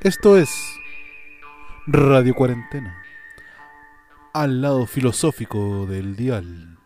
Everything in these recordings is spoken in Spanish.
Esto es Radio Cuarentena, al lado filosófico del dial.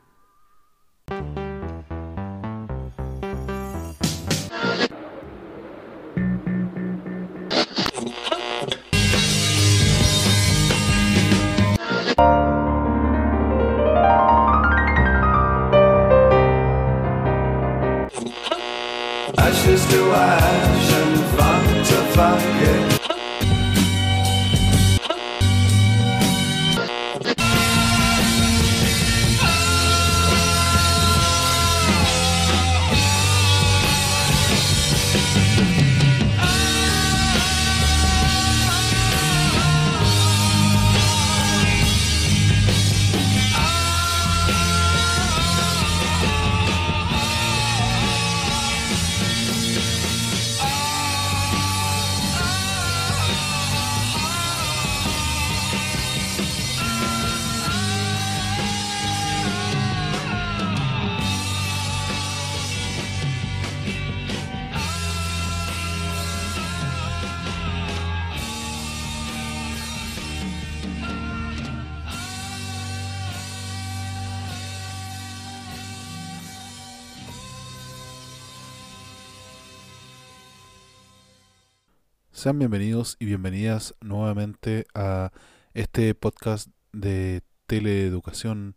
Bienvenidos y bienvenidas nuevamente a este podcast de teleeducación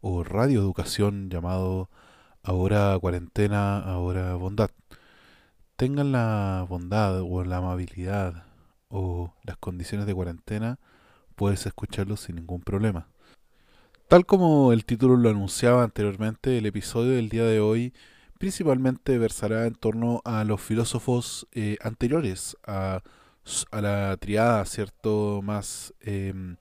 o radioeducación llamado Ahora Cuarentena, Ahora Bondad. Tengan la bondad o la amabilidad o las condiciones de cuarentena, puedes escucharlo sin ningún problema. Tal como el título lo anunciaba anteriormente, el episodio del día de hoy principalmente versará en torno a los filósofos eh, anteriores a, a la triada, ¿cierto?, más em,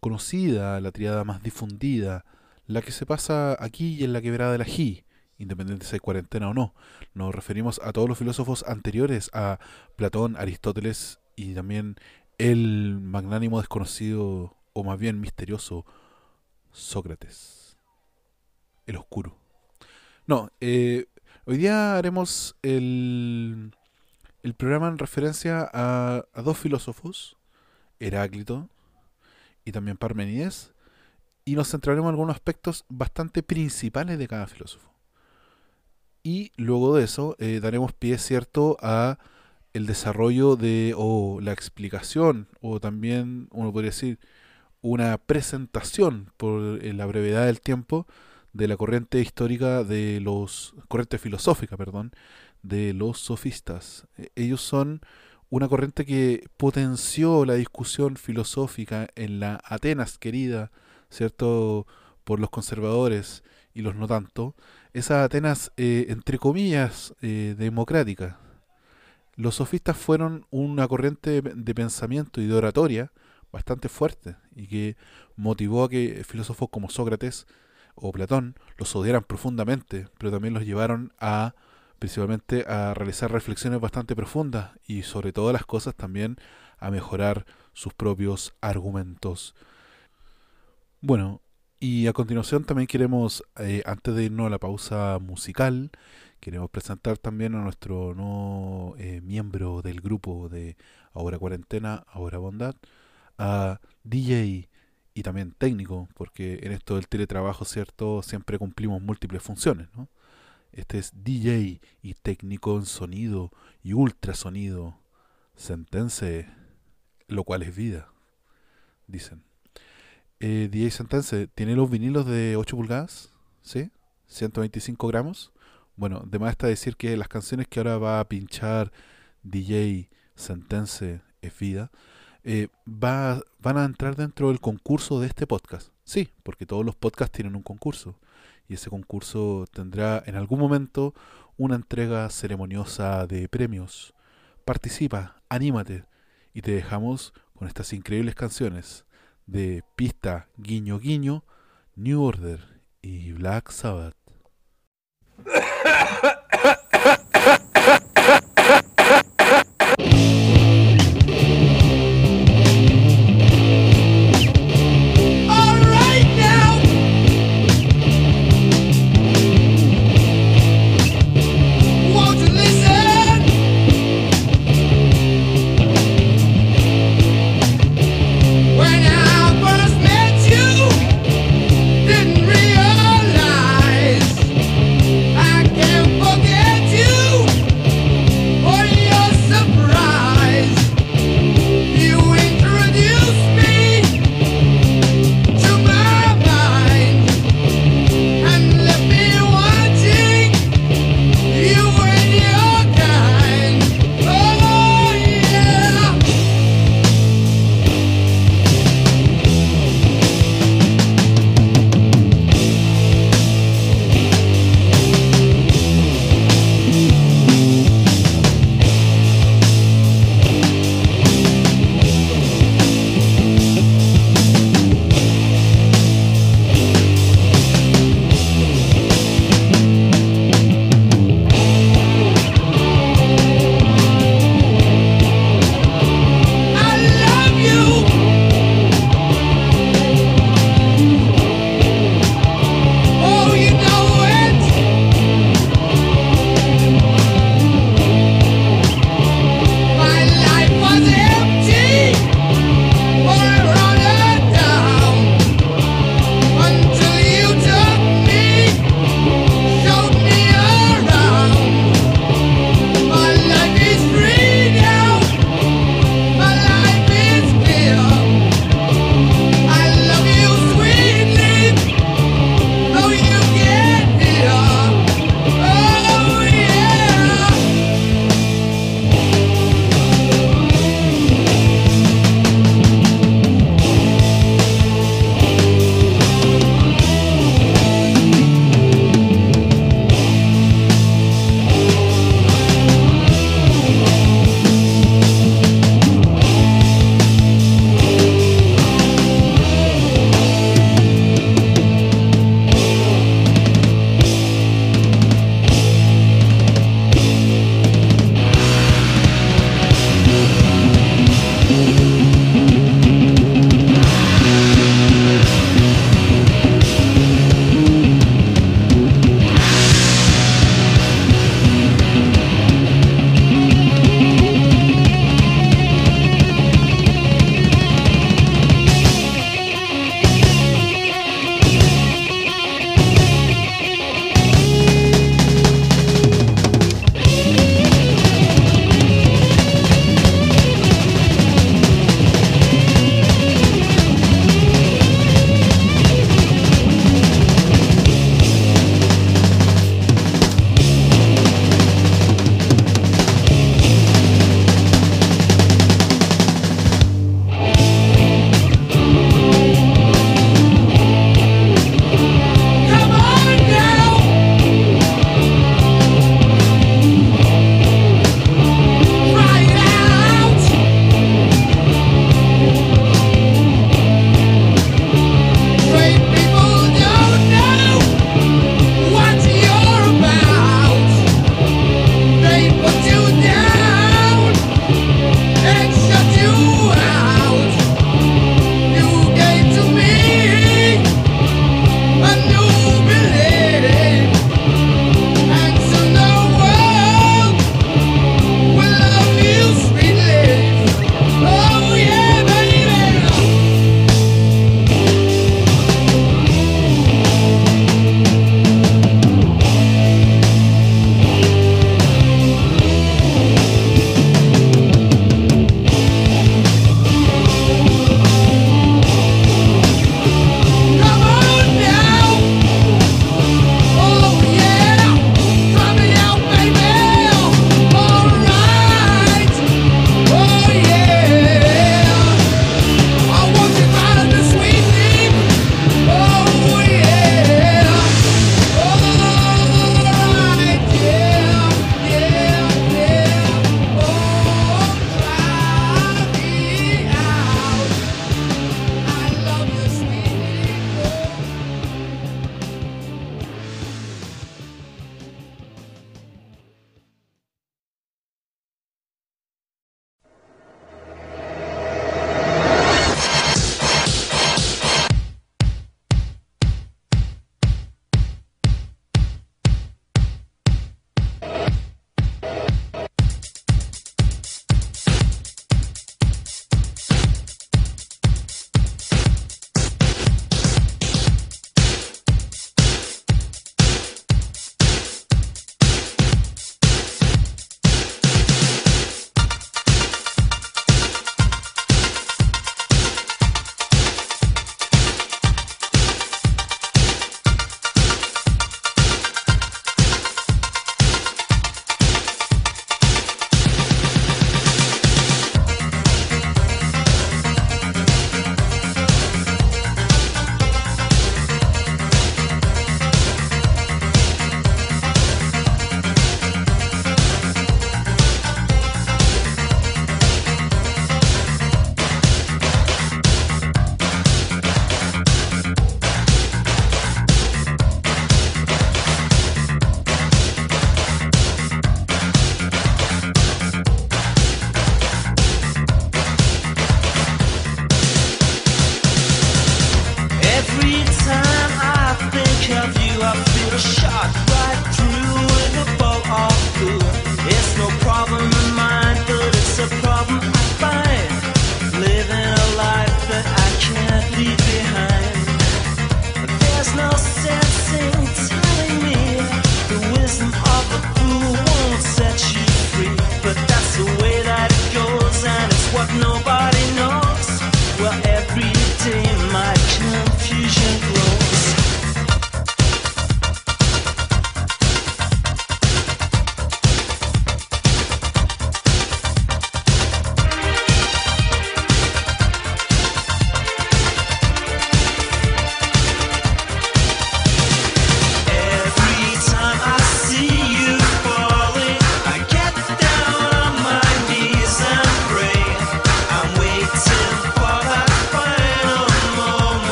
conocida, la triada más difundida, la que se pasa aquí y en la quebrada del ají, independiente si hay cuarentena o no. Nos referimos a todos los filósofos anteriores, a Platón, Aristóteles y también el magnánimo desconocido, o más bien misterioso, Sócrates, el oscuro. No, eh, hoy día haremos el, el programa en referencia a, a dos filósofos, Heráclito y también Parmenides, y nos centraremos en algunos aspectos bastante principales de cada filósofo. Y luego de eso eh, daremos pie, cierto, a el desarrollo de, o la explicación, o también, uno podría decir, una presentación por eh, la brevedad del tiempo de la corriente histórica de los corriente filosófica, perdón, de los sofistas. Eh, Ellos son una corriente que potenció la discusión filosófica en la Atenas querida, ¿cierto?, por los conservadores y los no tanto. Esa Atenas, eh, entre comillas, eh, democrática. Los sofistas fueron una corriente de pensamiento y de oratoria bastante fuerte y que motivó a que filósofos como Sócrates o Platón los odiaran profundamente, pero también los llevaron a principalmente a realizar reflexiones bastante profundas y sobre todas las cosas también a mejorar sus propios argumentos. Bueno, y a continuación también queremos, eh, antes de irnos a la pausa musical, queremos presentar también a nuestro nuevo eh, miembro del grupo de Ahora Cuarentena, Ahora Bondad, a DJ y también técnico, porque en esto del teletrabajo, ¿cierto? Siempre cumplimos múltiples funciones, ¿no? Este es DJ y técnico en sonido y ultrasonido. Sentense, lo cual es vida, dicen. Eh, DJ Sentense, ¿tiene los vinilos de 8 pulgadas? ¿Sí? ¿125 gramos? Bueno, de más está decir que las canciones que ahora va a pinchar DJ Sentense es vida eh, va, van a entrar dentro del concurso de este podcast. Sí, porque todos los podcasts tienen un concurso. Y ese concurso tendrá en algún momento una entrega ceremoniosa de premios. Participa, anímate. Y te dejamos con estas increíbles canciones de Pista, Guiño Guiño, New Order y Black Sabbath.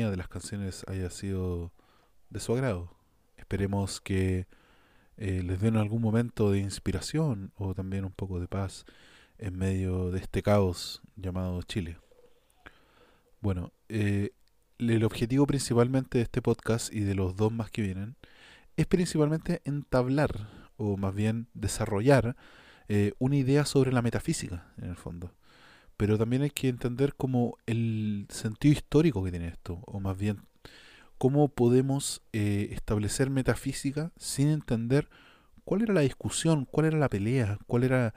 De las canciones haya sido de su agrado. Esperemos que eh, les den algún momento de inspiración o también un poco de paz en medio de este caos llamado Chile. Bueno, eh, el objetivo principalmente de este podcast y de los dos más que vienen es principalmente entablar o más bien desarrollar eh, una idea sobre la metafísica en el fondo pero también hay que entender como el sentido histórico que tiene esto, o más bien cómo podemos eh, establecer metafísica sin entender cuál era la discusión, cuál era la pelea, cuál era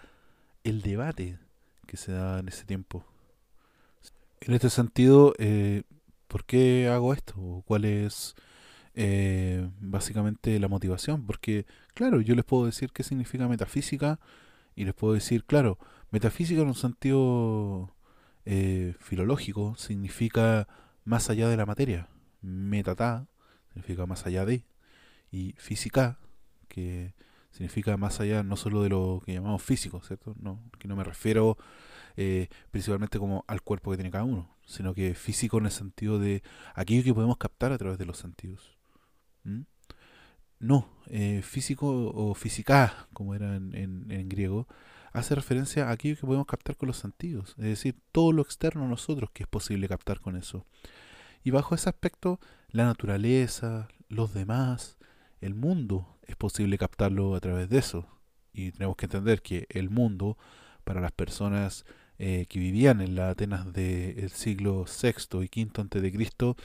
el debate que se daba en ese tiempo. En este sentido, eh, ¿por qué hago esto? ¿Cuál es eh, básicamente la motivación? Porque, claro, yo les puedo decir qué significa metafísica y les puedo decir, claro, Metafísica en un sentido eh, filológico significa más allá de la materia. Metata significa más allá de. Y física, que significa más allá no solo de lo que llamamos físico, ¿cierto? No, que no me refiero eh, principalmente como al cuerpo que tiene cada uno, sino que físico en el sentido de aquello que podemos captar a través de los sentidos. ¿Mm? No, eh, físico o física, como era en- en griego, hace referencia a aquello que podemos captar con los sentidos, es decir, todo lo externo a nosotros que es posible captar con eso. Y bajo ese aspecto, la naturaleza, los demás, el mundo, es posible captarlo a través de eso. Y tenemos que entender que el mundo, para las personas eh, que vivían en la Atenas del siglo VI y V antes de Cristo,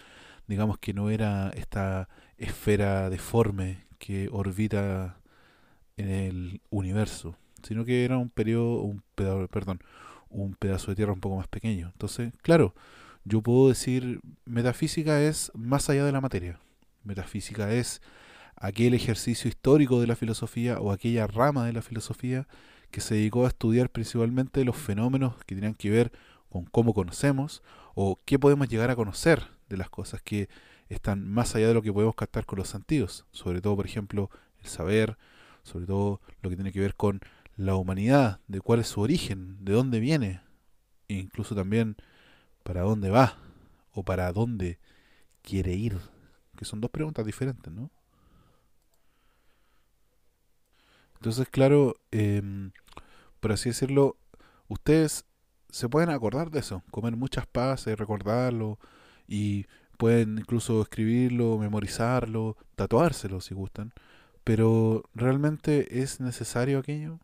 digamos que no era esta esfera deforme que orbita en el universo, sino que era un periodo, un pedazo, perdón, un pedazo de tierra un poco más pequeño. Entonces, claro, yo puedo decir metafísica es más allá de la materia. Metafísica es aquel ejercicio histórico de la filosofía o aquella rama de la filosofía que se dedicó a estudiar principalmente los fenómenos que tenían que ver con cómo conocemos o qué podemos llegar a conocer de las cosas que están más allá de lo que podemos captar con los sentidos. Sobre todo, por ejemplo, el saber, sobre todo lo que tiene que ver con la humanidad, de cuál es su origen, de dónde viene, e incluso también para dónde va o para dónde quiere ir, que son dos preguntas diferentes, ¿no? Entonces, claro, em, por así decirlo, ustedes se pueden acordar de eso, comer muchas pasas, recordarlo, y pueden incluso escribirlo, memorizarlo, tatuárselo si gustan, pero ¿realmente es necesario aquello?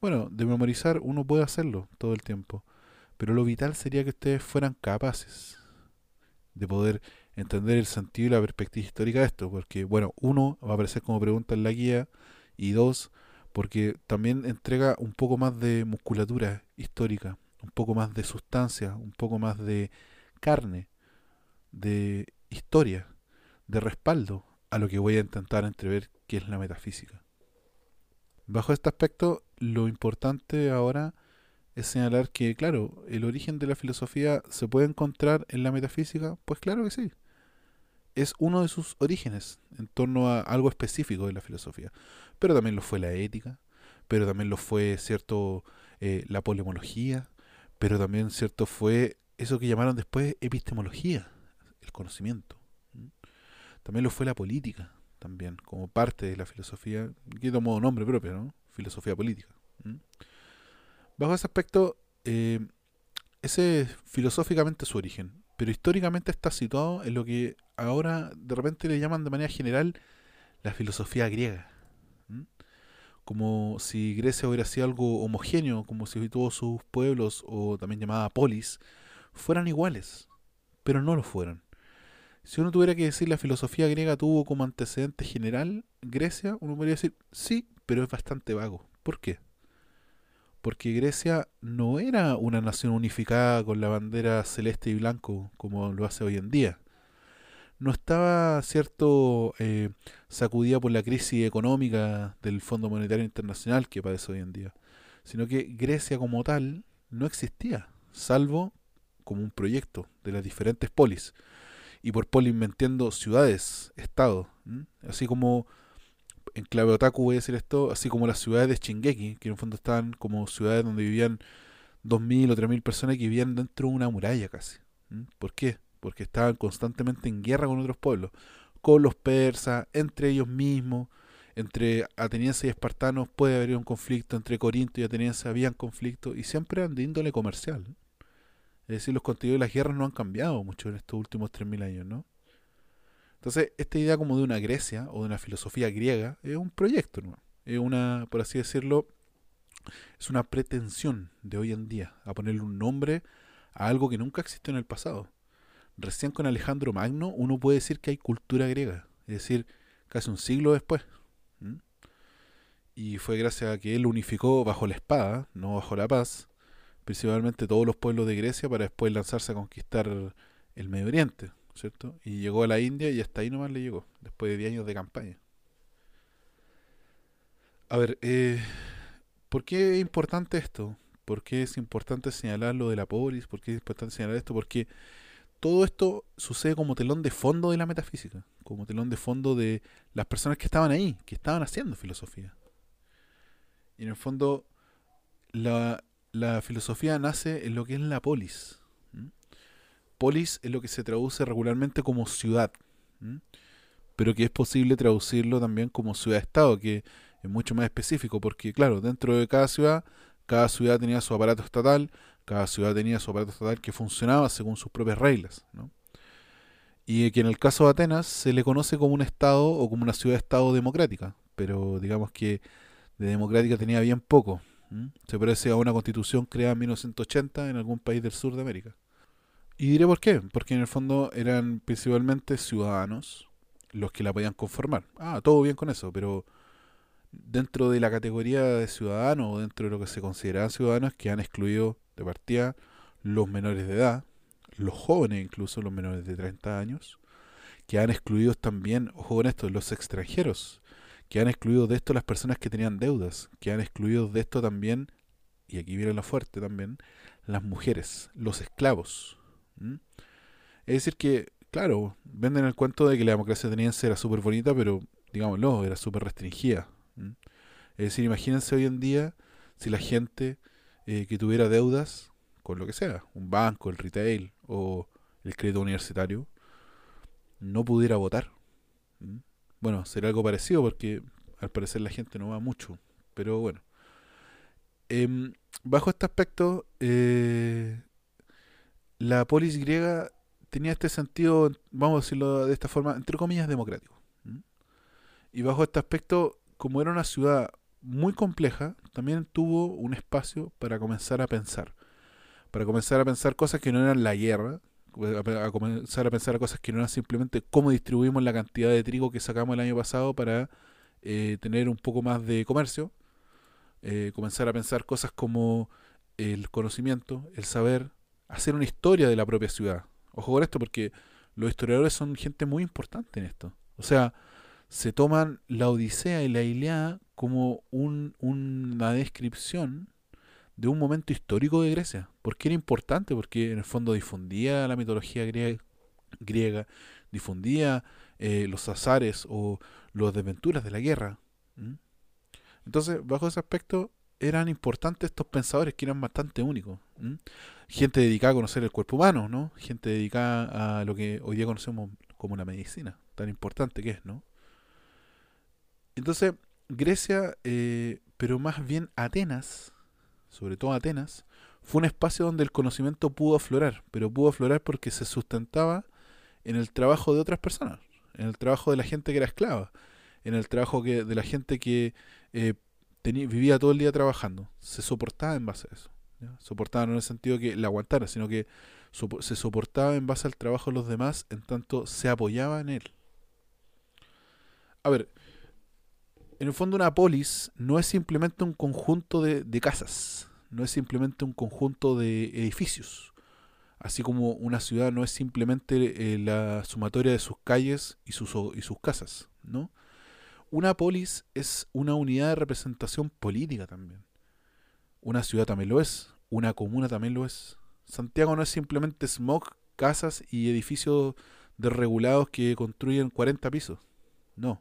Bueno, de memorizar uno puede hacerlo todo el tiempo, pero lo vital sería que ustedes fueran capaces de poder entender el sentido y la perspectiva histórica de esto, porque, bueno, uno va a aparecer como pregunta en la guía, y dos, porque también entrega un poco más de musculatura histórica, un poco más de sustancia, un poco más de carne, de historia, de respaldo a lo que voy a intentar entrever que es la metafísica. Bajo este aspecto, lo importante ahora es señalar que, claro, el origen de la filosofía se puede encontrar en la metafísica, pues claro que sí. Es uno de sus orígenes en torno a algo específico de la filosofía. Pero también lo fue la ética, pero también lo fue, cierto, eh, la polemología, pero también, cierto, fue eso que llamaron después epistemología, el conocimiento. También lo fue la política, también, como parte de la filosofía, que tomó nombre propio, ¿no? Filosofía política. Bajo ese aspecto, eh, ese es filosóficamente su origen, pero históricamente está situado en lo que ahora de repente le llaman de manera general la filosofía griega. Como si Grecia hubiera sido algo homogéneo, como si todos sus pueblos, o también llamada polis, fueran iguales, pero no lo fueron. Si uno tuviera que decir la filosofía griega tuvo como antecedente general Grecia, uno podría decir sí, pero es bastante vago. ¿Por qué? Porque Grecia no era una nación unificada con la bandera celeste y blanco como lo hace hoy en día. No estaba, cierto, eh, sacudida por la crisis económica del Fondo Monetario Internacional que padece hoy en día, sino que Grecia como tal no existía, salvo como un proyecto de las diferentes polis. Y por polis me entiendo ciudades, estados, así como en clave otaku voy a decir esto, así como las ciudades de Shingeki, que en el fondo estaban como ciudades donde vivían 2.000 o 3.000 personas que vivían dentro de una muralla casi. ¿Por qué? Porque estaban constantemente en guerra con otros pueblos, con los persas, entre ellos mismos, entre atenienses y espartanos puede haber un conflicto, entre Corinto y atenienses habían conflictos, y siempre eran de índole comercial. Es decir, los contenidos de las guerras no han cambiado mucho en estos últimos 3.000 años, ¿no? Entonces, esta idea como de una Grecia o de una filosofía griega es un proyecto. Es una, por así decirlo, es una pretensión de hoy en día a ponerle un nombre a algo que nunca existió en el pasado. Recién con Alejandro Magno uno puede decir que hay cultura griega, es decir, casi un siglo después. Y fue gracias a que él unificó bajo la espada, no bajo la paz, principalmente todos los pueblos de Grecia para después lanzarse a conquistar el Medio Oriente, ¿cierto? Y llegó a la India y hasta ahí nomás le llegó, después de 10 años de campaña. A ver, eh, ¿por qué es importante esto? ¿Por qué es importante señalar lo de la polis? ¿Por qué es importante señalar esto? Porque todo esto sucede como telón de fondo de la metafísica, como telón de fondo de las personas que estaban ahí, que estaban haciendo filosofía. Y en el fondo, la, la filosofía nace en lo que es la polis. Polis es lo que se traduce regularmente como ciudad, pero que es posible traducirlo también como ciudad-estado, que es mucho más específico, porque claro, dentro de cada ciudad, cada ciudad tenía su aparato estatal, cada ciudad tenía su aparato estatal que funcionaba según sus propias reglas. Y que en el caso de Atenas se le conoce como un estado o como una ciudad-estado democrática, pero digamos que de democrática tenía bien poco. Se parece a una constitución creada en 1980 en algún país del sur de América. Y diré por qué, porque en el fondo eran principalmente ciudadanos los que la podían conformar. Ah, todo bien con eso, pero dentro de la categoría de ciudadanos o dentro de lo que se consideraban ciudadanos que han excluido de partida los menores de edad, los jóvenes incluso, los menores de 30 años, que han excluido también, ojo con esto, los extranjeros, que han excluido de esto las personas que tenían deudas, que han excluido de esto también, y aquí viene lo fuerte también, las mujeres, los esclavos. ¿M? Es decir que, claro, venden el cuento de que la democracia ateniense era súper bonita, pero digámoslo, era súper restringida. ¿m? Es decir, imagínense hoy en día si la gente eh, que tuviera deudas con lo que sea, un banco, el retail o el crédito universitario, no pudiera votar. ¿m? Bueno, será algo parecido porque al parecer la gente no va mucho, pero bueno. Em, bajo este aspecto, eh, la polis griega tenía este sentido, vamos a decirlo de esta forma, entre comillas, democrático. Y bajo este aspecto, como era una ciudad muy compleja, también tuvo un espacio para comenzar a pensar. Para comenzar a pensar cosas que no eran la guerra, a comenzar a pensar cosas que no eran simplemente cómo distribuimos la cantidad de trigo que sacamos el año pasado para eh, tener un poco más de comercio. Eh, comenzar a pensar cosas como el conocimiento, el saber, hacer una historia de la propia ciudad. Ojo con esto porque los historiadores son gente muy importante en esto. O sea, se toman la Odisea y la Ilíada como un- una descripción de un momento histórico de Grecia. ¿Por qué era importante? Porque en el fondo difundía la mitología griega, difundía eh, los azares o las desventuras de la guerra. Entonces, bajo ese aspecto, eran importantes estos pensadores que eran bastante únicos. Gente dedicada a conocer el cuerpo humano, ¿no? Gente dedicada a lo que hoy día conocemos como la medicina, tan importante que es, ¿no? Entonces, Grecia, eh, pero más bien Atenas, sobre todo Atenas, fue un espacio donde el conocimiento pudo aflorar, pero pudo aflorar porque se sustentaba en el trabajo de otras personas, en el trabajo de la gente que era esclava, en el trabajo que, de la gente que eh, vivía todo el día trabajando. Se soportaba en base a eso. Soportaba no en el sentido que la aguantara, sino que se soportaba en base al trabajo de los demás, en tanto se apoyaba en él. A ver, en el fondo una polis no es simplemente un conjunto de, de casas, no es simplemente un conjunto de edificios, así como una ciudad no es simplemente eh, la sumatoria de sus calles y sus, y sus casas, ¿no? Una polis es una unidad de representación política también. Una ciudad también lo es, una comuna también lo es. Santiago no es simplemente smog, casas y edificios desregulados que construyen 40 pisos. No.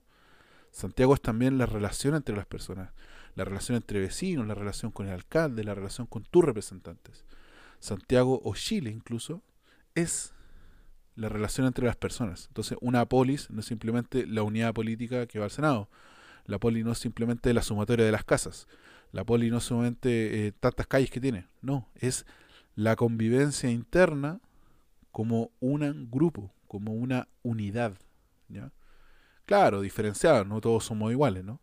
Santiago es también la relación entre las personas, la relación entre vecinos, la relación con el alcalde, la relación con tus representantes. Santiago o Chile incluso es la relación entre las personas. Entonces, una polis no es simplemente la unidad política que va al Senado. La poli no es simplemente la sumatoria de las casas. La poli no es solamente eh, tantas calles que tiene. No, es la convivencia interna como un grupo, como una unidad. ¿ya? Claro, diferenciados, no todos somos iguales, ¿no?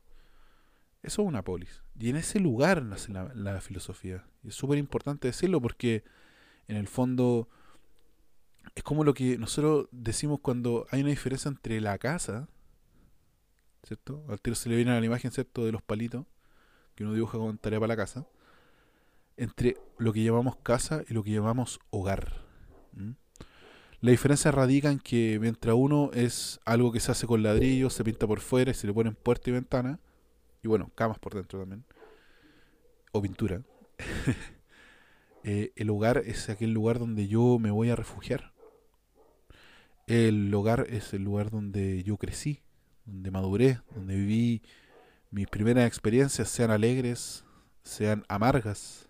Eso es una polis. Y en ese lugar nace la, la filosofía. Y es súper importante decirlo porque en el fondo es como lo que nosotros decimos cuando hay una diferencia entre la casa, ¿cierto? Al tiro se le viene a la imagen, ¿cierto? De los palitos que uno dibuja con tarea para la casa. Entre lo que llamamos casa y lo que llamamos hogar. La diferencia radica en que mientras uno es algo que se hace con ladrillos, se pinta por fuera y se le ponen puerta y ventana, y bueno, camas por dentro también. o pintura, eh, el hogar es aquel lugar donde yo me voy a refugiar. El hogar es el lugar donde yo crecí, donde maduré, donde viví mis primeras experiencias, sean alegres, sean amargas.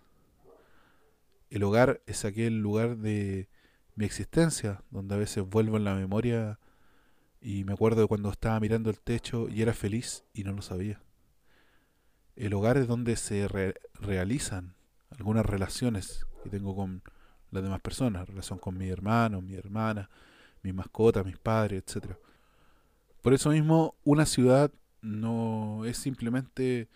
El hogar es aquel lugar de mi existencia, donde a veces vuelvo en la memoria y me acuerdo de cuando estaba mirando el techo y era feliz y no lo sabía. El hogar es donde se re- realizan algunas relaciones que tengo con las demás personas, relación con mi hermano, mi hermana, mis mascotas, mis padres, etcétera. Por eso mismo, una ciudad no es simplemente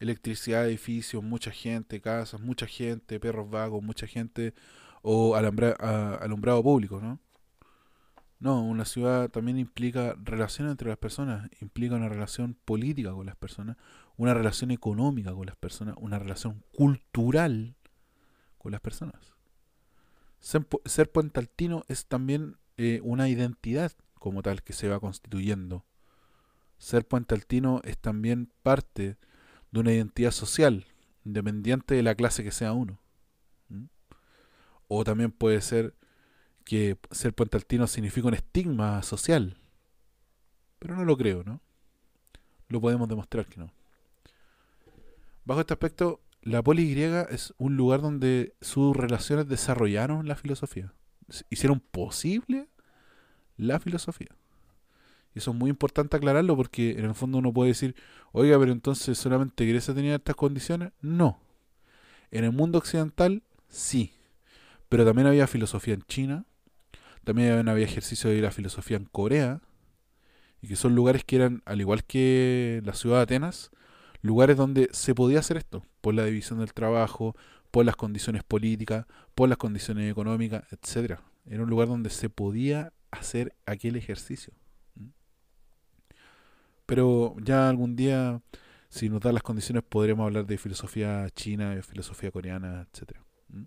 electricidad, edificios, mucha gente, casas, mucha gente, perros vagos, mucha gente o alambra- a- alumbrado público, ¿no? No, una ciudad también implica relación entre las personas, implica una relación política con las personas, una relación económica con las personas, una relación cultural con las personas. Ser, ser puentaltino es también eh, una identidad como tal que se va constituyendo. Ser puentaltino es también parte de una identidad social, independiente de la clase que sea uno. O también puede ser que ser puentaltino significa un estigma social. Pero no lo creo, ¿no? Lo podemos demostrar que no. Bajo este aspecto, la poli griega es un lugar donde sus relaciones desarrollaron la filosofía. Hicieron posible la filosofía. Y eso es muy importante aclararlo porque en el fondo uno puede decir, oiga, pero entonces solamente Grecia tenía estas condiciones. No. En el mundo occidental, sí. Pero también había filosofía en China, también había ejercicio de la filosofía en Corea, y que son lugares que eran, al igual que la ciudad de Atenas, lugares donde se podía hacer esto, por la división del trabajo, por las condiciones políticas, por las condiciones económicas, etcétera. Era un lugar donde se podía hacer aquel ejercicio. ¿Mm? Pero ya algún día, si nos dan las condiciones, podremos hablar de filosofía china, de filosofía coreana, etcétera. ¿Mm?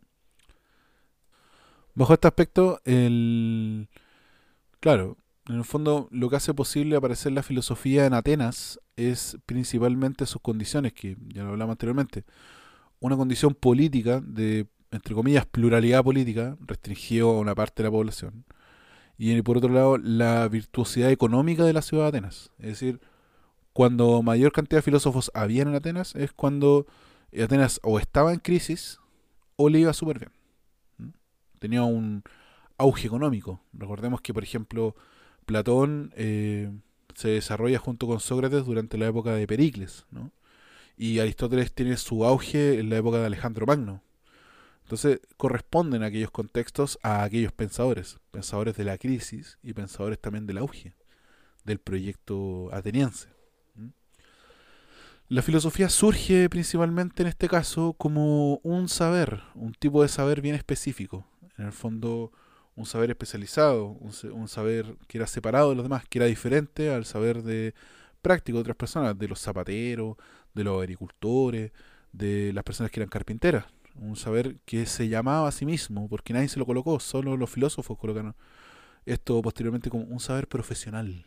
Bajo este aspecto, el claro, en el fondo lo que hace posible aparecer la filosofía en Atenas es principalmente sus condiciones, que ya lo hablamos anteriormente. Una condición política de, entre comillas, pluralidad política, restringido a una parte de la población. Y por otro lado, la virtuosidad económica de la ciudad de Atenas. Es decir, cuando mayor cantidad de filósofos había en Atenas es cuando Atenas o estaba en crisis o le iba súper bien. Tenía un auge económico. Recordemos que, por ejemplo, Platón eh, se desarrolla junto con Sócrates durante la época de Pericles, ¿no? Y Aristóteles tiene su auge en la época de Alejandro Magno. Entonces corresponden aquellos contextos a aquellos pensadores, pensadores de la crisis y pensadores también del auge del proyecto ateniense. La filosofía surge principalmente en este caso como un saber, un tipo de saber bien específico. En el fondo, un saber especializado, un, un saber que era separado de los demás, que era diferente al saber de práctico de otras personas, de los zapateros, de los agricultores, de las personas que eran carpinteras. Un saber que se llamaba a sí mismo, porque nadie se lo colocó, solo los filósofos colocaron esto posteriormente como un saber profesional.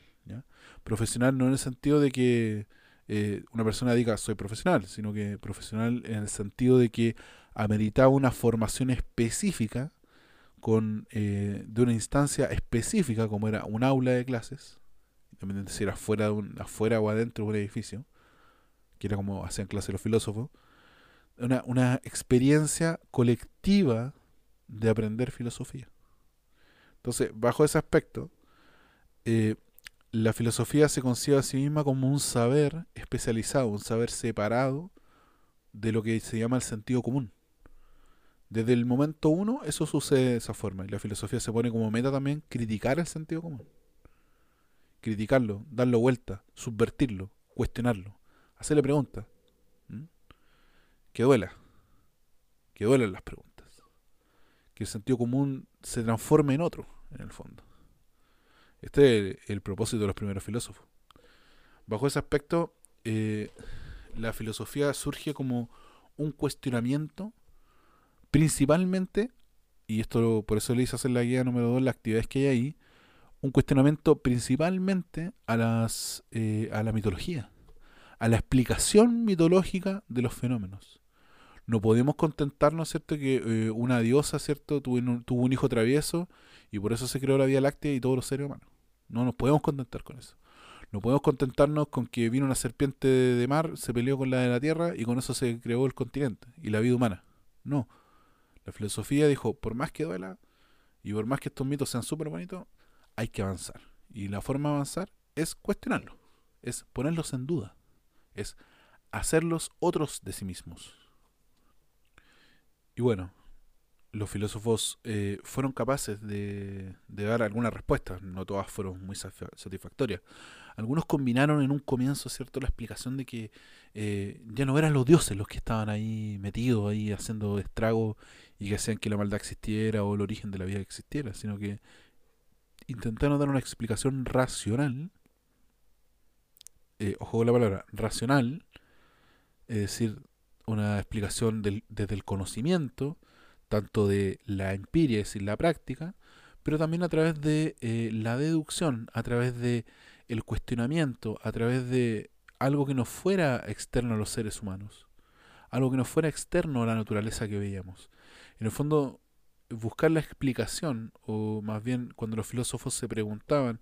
Profesional no en el sentido de que eh, una persona diga soy profesional, sino que profesional en el sentido de que ameritaba una formación específica con eh, de una instancia específica como era un aula de clases, independientemente si era afuera, de un, afuera o adentro de un edificio, que era como hacían clase los filósofos, una, una experiencia colectiva de aprender filosofía. Entonces, bajo ese aspecto, eh, la filosofía se concibe a sí misma como un saber especializado, un saber separado de lo que se llama el sentido común. Desde el momento uno, eso sucede de esa forma. Y la filosofía se pone como meta también criticar el sentido común. Criticarlo, darlo vuelta, subvertirlo, cuestionarlo, hacerle preguntas. Que duela. Que duelen las preguntas. Que el sentido común se transforme en otro, en el fondo. Este es el, propósito de los primeros filósofos. Bajo ese aspecto, eh, la filosofía surge como un cuestionamiento principalmente, y esto por eso le hice hacer la guía número 2, las actividades que hay ahí, un cuestionamiento principalmente a, las, eh, a la mitología, a la explicación mitológica de los fenómenos. No podemos contentarnos, ¿cierto? Que eh, una diosa, ¿cierto? Tuvo un, tuvo un hijo travieso y por eso se creó la Vía Láctea y todos los seres humanos. No nos podemos contentar con eso. No podemos contentarnos con que vino una serpiente de mar, se peleó con la de la Tierra y con eso se creó el continente y la vida humana. No. La filosofía dijo, por más que duela y por más que estos mitos sean súper bonitos, hay que avanzar. Y la forma de avanzar es cuestionarlos, es ponerlos en duda, es hacerlos otros de sí mismos. Y bueno, los filósofos eh, fueron capaces de, dar algunas respuestas, no todas fueron muy satisfa- satisfactorias. Algunos combinaron en un comienzo, ¿cierto?, la explicación de que eh, ya no eran los dioses los que estaban ahí metidos, ahí haciendo estragos y que hacían que la maldad existiera o el origen de la vida existiera, sino que intentaron dar una explicación racional, eh, ojo con la palabra, racional, es decir, una explicación del- desde el conocimiento, tanto de la empiria, es decir, la práctica, pero también a través de eh, la deducción, a través de el cuestionamiento, a través de algo que no fuera externo a los seres humanos, algo que no fuera externo a la naturaleza que veíamos. En el fondo, buscar la explicación, o más bien cuando los filósofos se preguntaban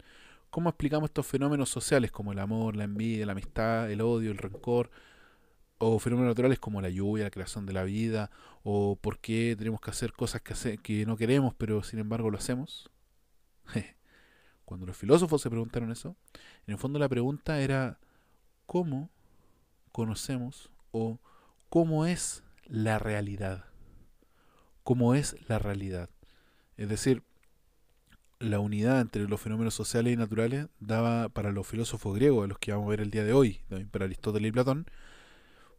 cómo explicamos estos fenómenos sociales como el amor, la envidia, la amistad, el odio, el rencor, o fenómenos naturales como la lluvia, la creación de la vida, o por qué tenemos que hacer cosas que, no queremos, pero sin embargo lo hacemos. Cuando los filósofos se preguntaron eso, en el fondo la pregunta era ¿cómo conocemos o cómo es la realidad? ¿Cómo es la realidad? Es decir, la unidad entre los fenómenos sociales y naturales daba para los filósofos griegos, a los que vamos a ver el día de hoy, para Aristóteles y Platón,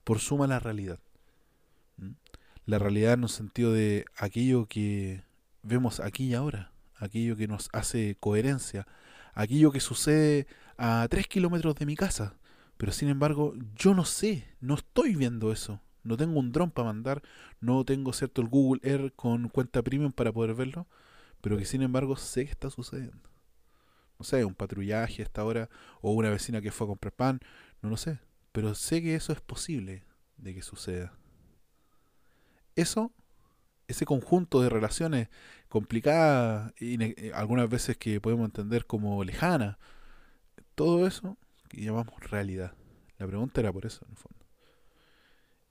por suma la realidad. La realidad en un sentido de aquello que vemos aquí y ahora, aquello que nos hace coherencia, aquello que sucede a tres kilómetros de mi casa, pero sin embargo yo no sé, no estoy viendo eso, no tengo un dron para mandar, no tengo cierto el Google Earth con cuenta premium para poder verlo, pero que sin embargo sé que está sucediendo. No sé, un patrullaje a esta hora o una vecina que fue a comprar pan, no lo sé, pero sé que eso es posible de que suceda. Eso, ese conjunto de relaciones complicadas y eh, algunas veces que podemos entender como lejanas, todo eso que llamamos realidad. La pregunta era por eso, en el fondo.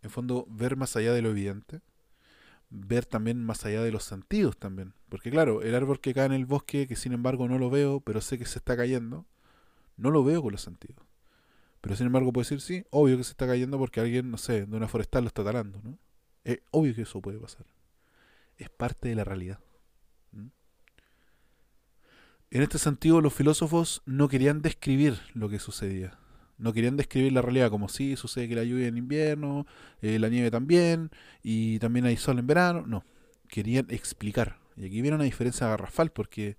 En fondo, ver más allá de lo evidente, ver también más allá de los sentidos también. Porque claro, el árbol que cae en el bosque, que sin embargo no lo veo, pero sé que se está cayendo, no lo veo con los sentidos. Pero sin embargo puedo decir, sí, obvio que se está cayendo porque alguien, no sé, de una forestal lo está talando, ¿no? Es obvio que eso puede pasar. Es parte de la realidad. En este sentido, los filósofos no querían describir lo que sucedía. No querían describir la realidad como si sucede que la lluvia en invierno, eh, la nieve también, y también hay sol en verano. No, querían explicar. Y aquí viene una diferencia garrafal porque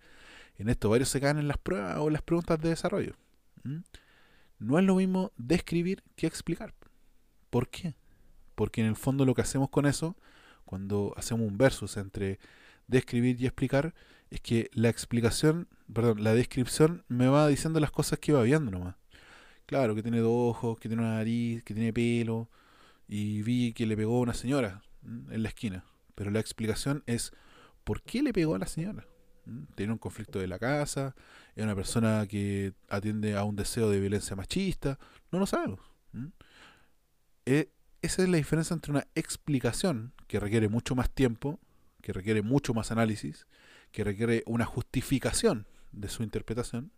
en esto varios se caen en las pruebas o las preguntas de desarrollo. ¿Mm? No es lo mismo describir que explicar. ¿Por qué? Porque en el fondo lo que hacemos con eso, cuando hacemos un versus entre describir y explicar, es que la explicación, perdón, la descripción me va diciendo las cosas que va viendo nomás. Claro, que tiene dos ojos, que tiene una nariz, que tiene pelo, y vi que le pegó a una señora en la esquina. Pero la explicación es por qué le pegó a la señora. Tiene un conflicto de la casa, es una persona que atiende a un deseo de violencia machista, no lo sabemos. Eh, esa es la diferencia entre una explicación que requiere mucho más tiempo, que requiere mucho más análisis, que requiere una justificación de su interpretación,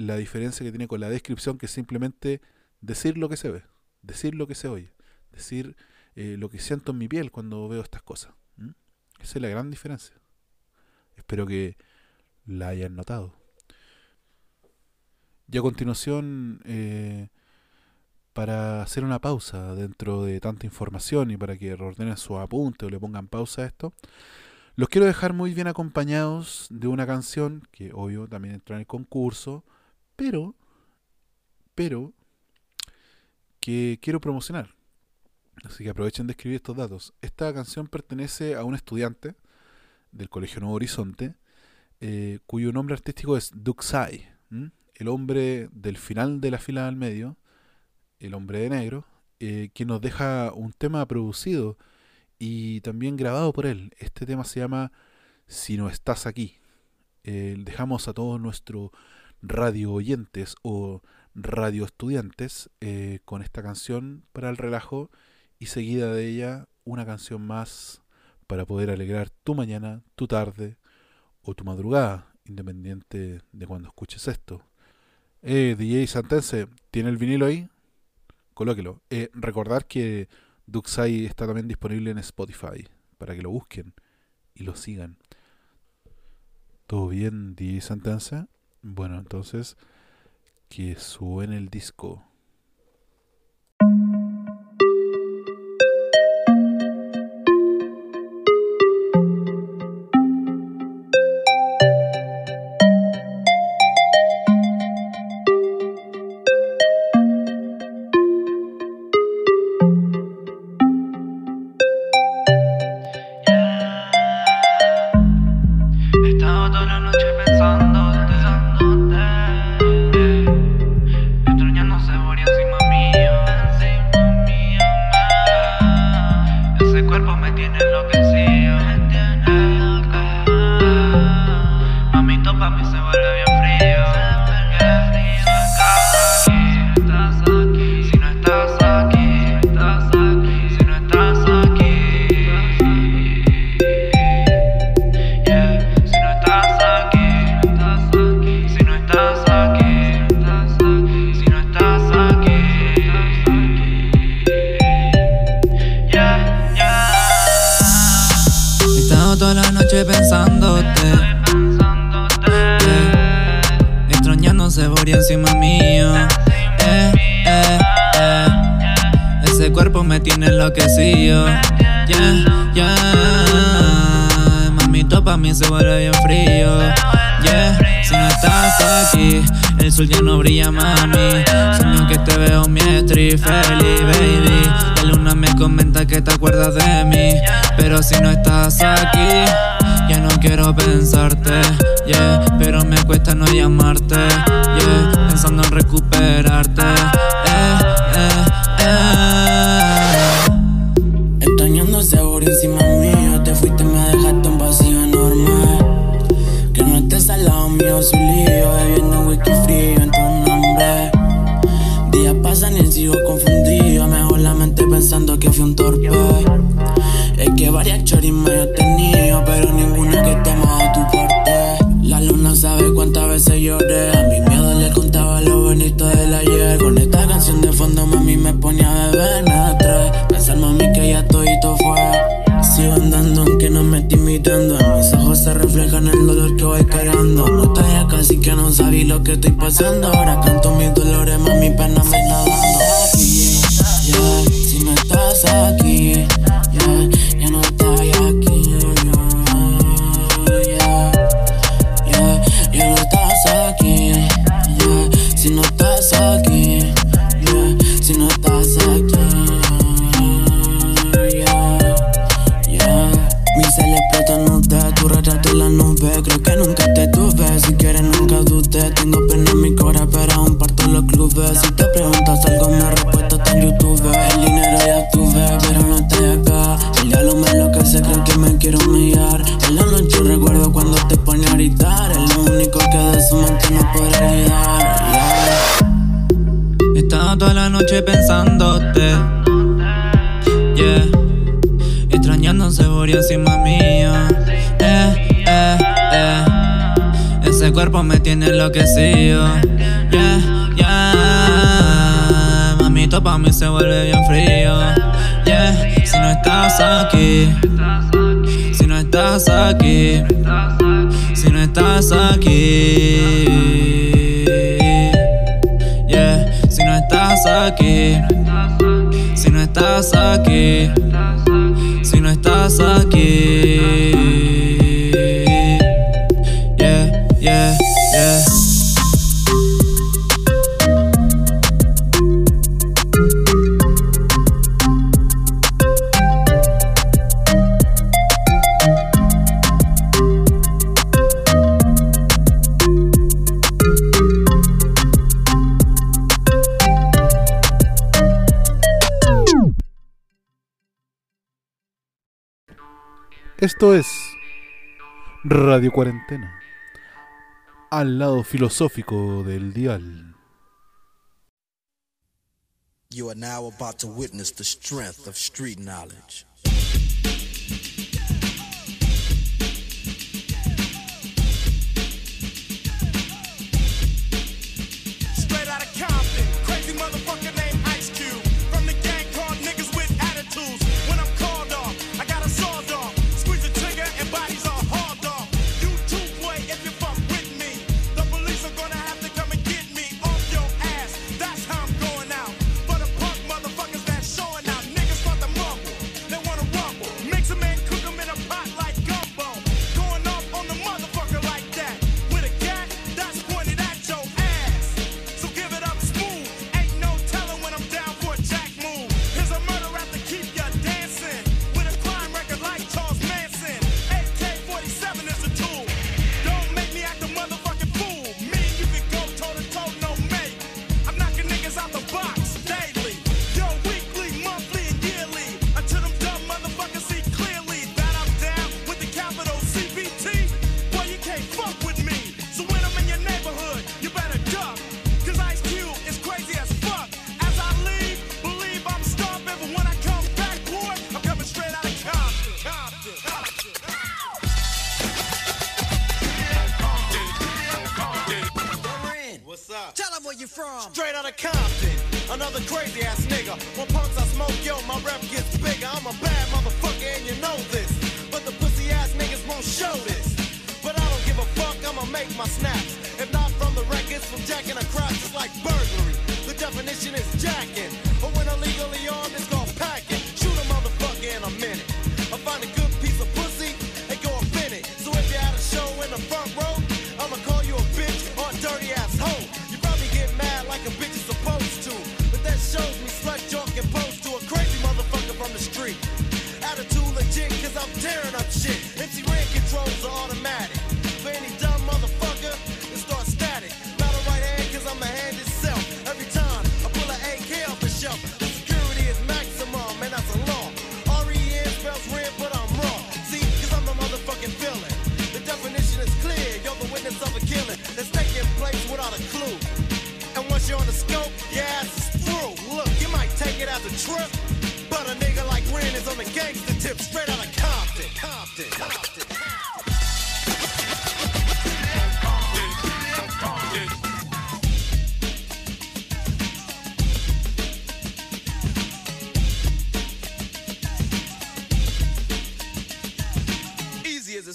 la diferencia que tiene con la descripción que es simplemente decir lo que se ve, decir lo que se oye, decir eh, lo que siento en mi piel cuando veo estas cosas. Esa es la gran diferencia. Espero que la hayan notado. Y a continuación, eh, para hacer una pausa dentro de tanta información y para que reordenen sus apuntes o le pongan pausa a esto, los quiero dejar muy bien acompañados de una canción que obvio también entra en el concurso, pero, pero, que quiero promocionar. Así que aprovechen de escribir estos datos. Esta canción pertenece a un estudiante del Colegio Nuevo Horizonte, eh, cuyo nombre artístico es Duxai, el hombre del final de la fila al medio, el hombre de negro, eh, que nos deja un tema producido y también grabado por él. Este tema se llama Si no estás aquí. Eh, dejamos a todo nuestro radio oyentes o radio estudiantes eh, con esta canción para el relajo y seguida de ella una canción más para poder alegrar tu mañana, tu tarde o tu madrugada, independiente de cuando escuches esto. Eh, DJ Santense, ¿tiene el vinilo ahí? Colóquelo. Eh, recordar que Duxai está también disponible en Spotify para que lo busquen y lo sigan. ¿Todo bien, DJ Santense? Bueno, entonces que suene el disco. yeah, pero me cuesta no llamarte, yeah, pensando en recuperarte. Solo ahora antena, al lado filosófico del dial. You are now about to witness the strength of street knowledge.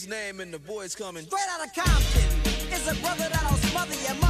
name and the boys coming. Straight out of Compton It's a brother that'll smother your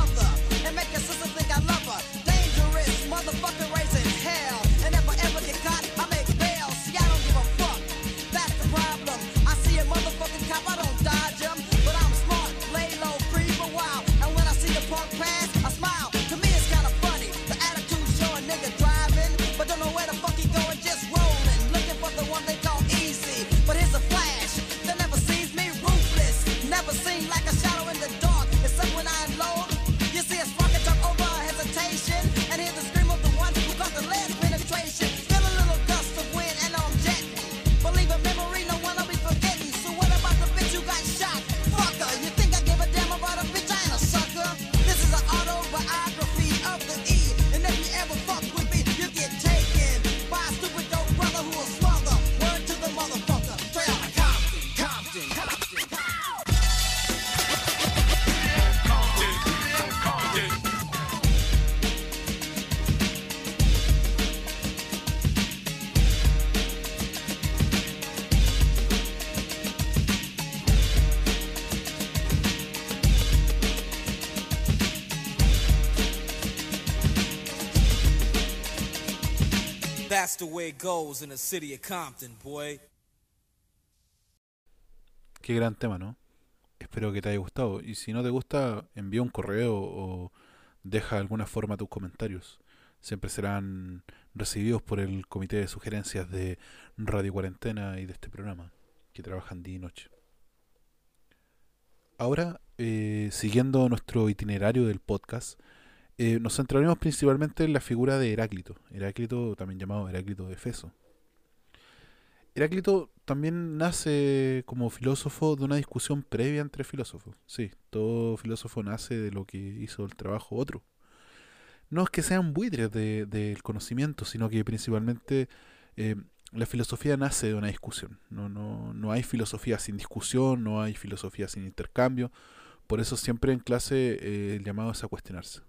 Qué gran tema, ¿no? Espero que te haya gustado. Y si no te gusta, envía un correo o deja de alguna forma tus comentarios. Siempre serán recibidos por el comité de sugerencias de Radio Cuarentena y de este programa, que trabajan día y noche. Ahora, eh, siguiendo nuestro itinerario del podcast, eh, nos centraremos principalmente en la figura de Heráclito, Heráclito también llamado Heráclito de Efeso. Heráclito también nace como filósofo de una discusión previa entre filósofos. Sí, todo filósofo nace de lo que hizo el trabajo otro. No es que sean buitres del de, de conocimiento, sino que principalmente eh, la filosofía nace de una discusión. No, no, no hay filosofía sin discusión, no hay filosofía sin intercambio. Por eso siempre en clase eh, el llamado es a cuestionarse.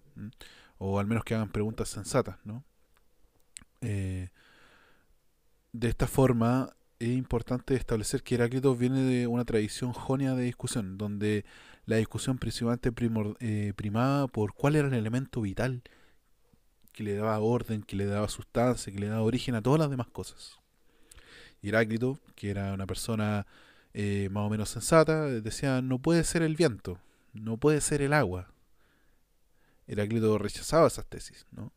O al menos que hagan preguntas sensatas, ¿no? Eh, de esta forma es importante establecer que Heráclito viene de una tradición jonia de discusión, donde la discusión principalmente eh, primaba por cuál era el elemento vital que le daba orden, que le daba sustancia, que le daba origen a todas las demás cosas. Heráclito, que era una persona eh, más o menos sensata, decía, no puede ser el viento, no puede ser el agua. Heráclito rechazaba esas tesis, ¿no?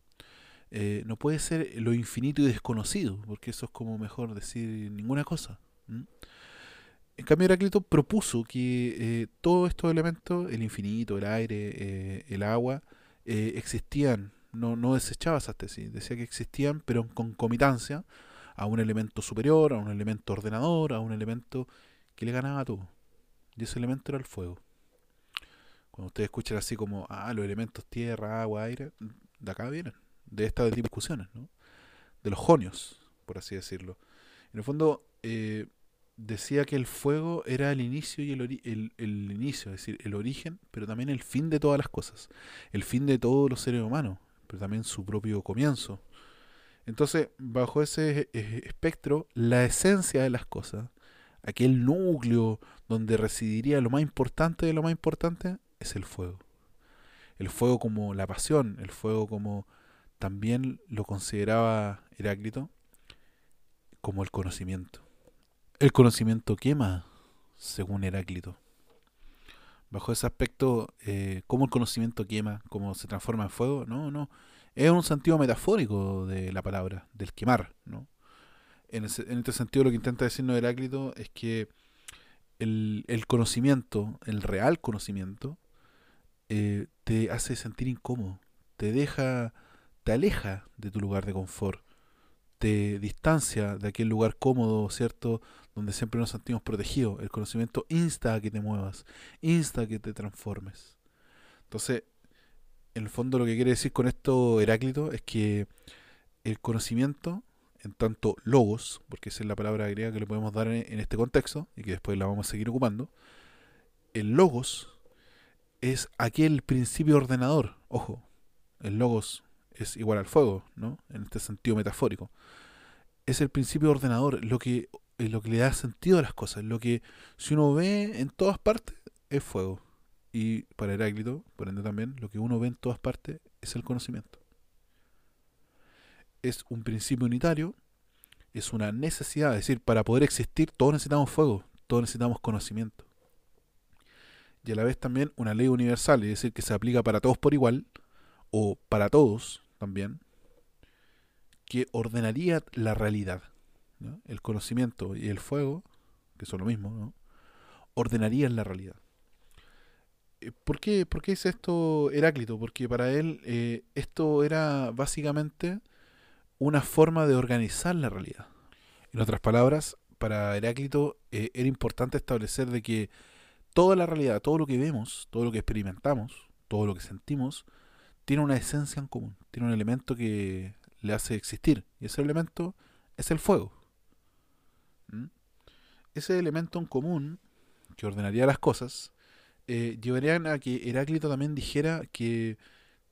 Eh, no puede ser lo infinito y desconocido, porque eso es como mejor decir ninguna cosa. En cambio, Heráclito propuso que eh, todos estos elementos, el infinito, el aire, eh, el agua, existían, no, no desechaba esas tesis, decía que existían, pero en concomitancia a un elemento superior, a un elemento ordenador, a un elemento que le ganaba a todo. Y ese elemento era el fuego. Cuando ustedes escuchan así como, ah, los elementos tierra, agua, aire, de acá vienen, de estas discusiones, ¿no? De los jonios, por así decirlo. En el fondo, eh, decía que el fuego era el inicio y el, el, inicio, es decir, el origen, pero también el fin de todas las cosas, el fin de todos los seres humanos, pero también su propio comienzo. Entonces, bajo ese eh, espectro, la esencia de las cosas, aquel núcleo donde residiría lo más importante de lo más importante, es el fuego. El fuego como la pasión, el fuego como también lo consideraba Heráclito como el conocimiento. El conocimiento quema, según Heráclito. Bajo ese aspecto, eh, ¿cómo el conocimiento quema? ¿Cómo se transforma en fuego? No, no. Es un sentido metafórico de la palabra, del quemar, ¿no? En, ese- este sentido, lo que intenta decirnos Heráclito es que el conocimiento, el real conocimiento, eh, te hace sentir incómodo, te deja, te aleja de tu lugar de confort, te distancia de aquel lugar cómodo, ¿cierto? Donde siempre nos sentimos protegidos. El conocimiento insta a que te muevas, insta a que te transformes. Entonces, en el fondo lo que quiere decir con esto Heráclito es que el conocimiento, en tanto logos, porque esa es la palabra griega que le podemos dar en, en este contexto y que después la vamos a seguir ocupando, el logos es aquel principio ordenador. Ojo, el logos es igual al fuego, ¿no? En este sentido metafórico. Es el principio ordenador, lo que, es lo que le da sentido a las cosas, lo que si uno ve en todas partes es fuego. Y para Heráclito, por ende también, lo que uno ve en todas partes es el conocimiento. Es un principio unitario, es una necesidad, es decir, para poder existir todos necesitamos fuego, todos necesitamos conocimiento. Y a la vez también una ley universal, es decir, que se aplica para todos por igual, o para todos también, que ordenaría la realidad. El conocimiento y el fuego, que son lo mismo, ¿no? ordenarían la realidad. Eh, ¿Por qué, ¿Por qué dice esto Heráclito? Porque para él eh, esto era básicamente una forma de organizar la realidad. En otras palabras, para Heráclito eh, era importante establecer de que toda la realidad, todo lo que vemos, todo lo que experimentamos, todo lo que sentimos, tiene una esencia en común, tiene un elemento que le hace existir. Y ese elemento es el fuego. ¿Mm? Ese elemento en común que ordenaría las cosas eh, llevarían a que Heráclito también dijera que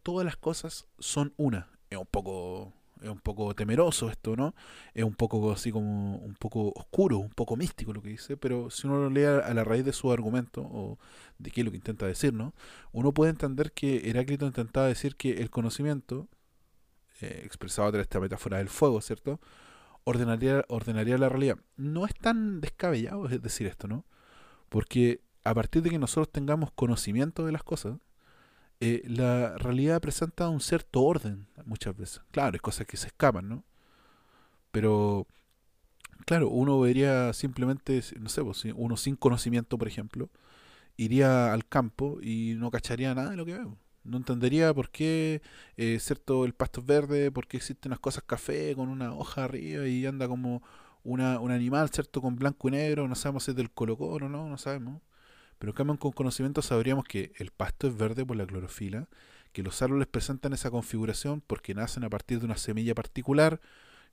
todas las cosas son una. Es un poco es un poco temeroso esto, ¿no? Es un poco así como un poco oscuro, un poco místico lo que dice, pero si uno lo lee a la raíz de su argumento o de qué es lo que intenta decir, ¿no? Uno puede entender que Heráclito intentaba decir que el conocimiento, eh, expresado de esta metáfora del fuego, ¿cierto? Ordenaría, ordenaría la realidad. No es tan descabellado es decir esto, ¿no? Porque a partir de que nosotros tengamos conocimiento de las cosas, eh, la realidad presenta un cierto orden muchas veces. Claro, hay cosas que se escapan, ¿no? Pero, claro, uno vería simplemente, no sé, pues, uno sin conocimiento, por ejemplo, iría al campo y no cacharía nada de lo que veo. No entendería por qué, eh, cierto, el pasto es verde, por qué existen unas cosas café con una hoja arriba y anda como una, un animal, ¿cierto? Con blanco y negro, no sabemos si es del Colo Colo, ¿no? No sabemos. Pero en cambio con conocimiento sabríamos que el pasto es verde por la clorofila, que los árboles presentan esa configuración porque nacen a partir de una semilla particular,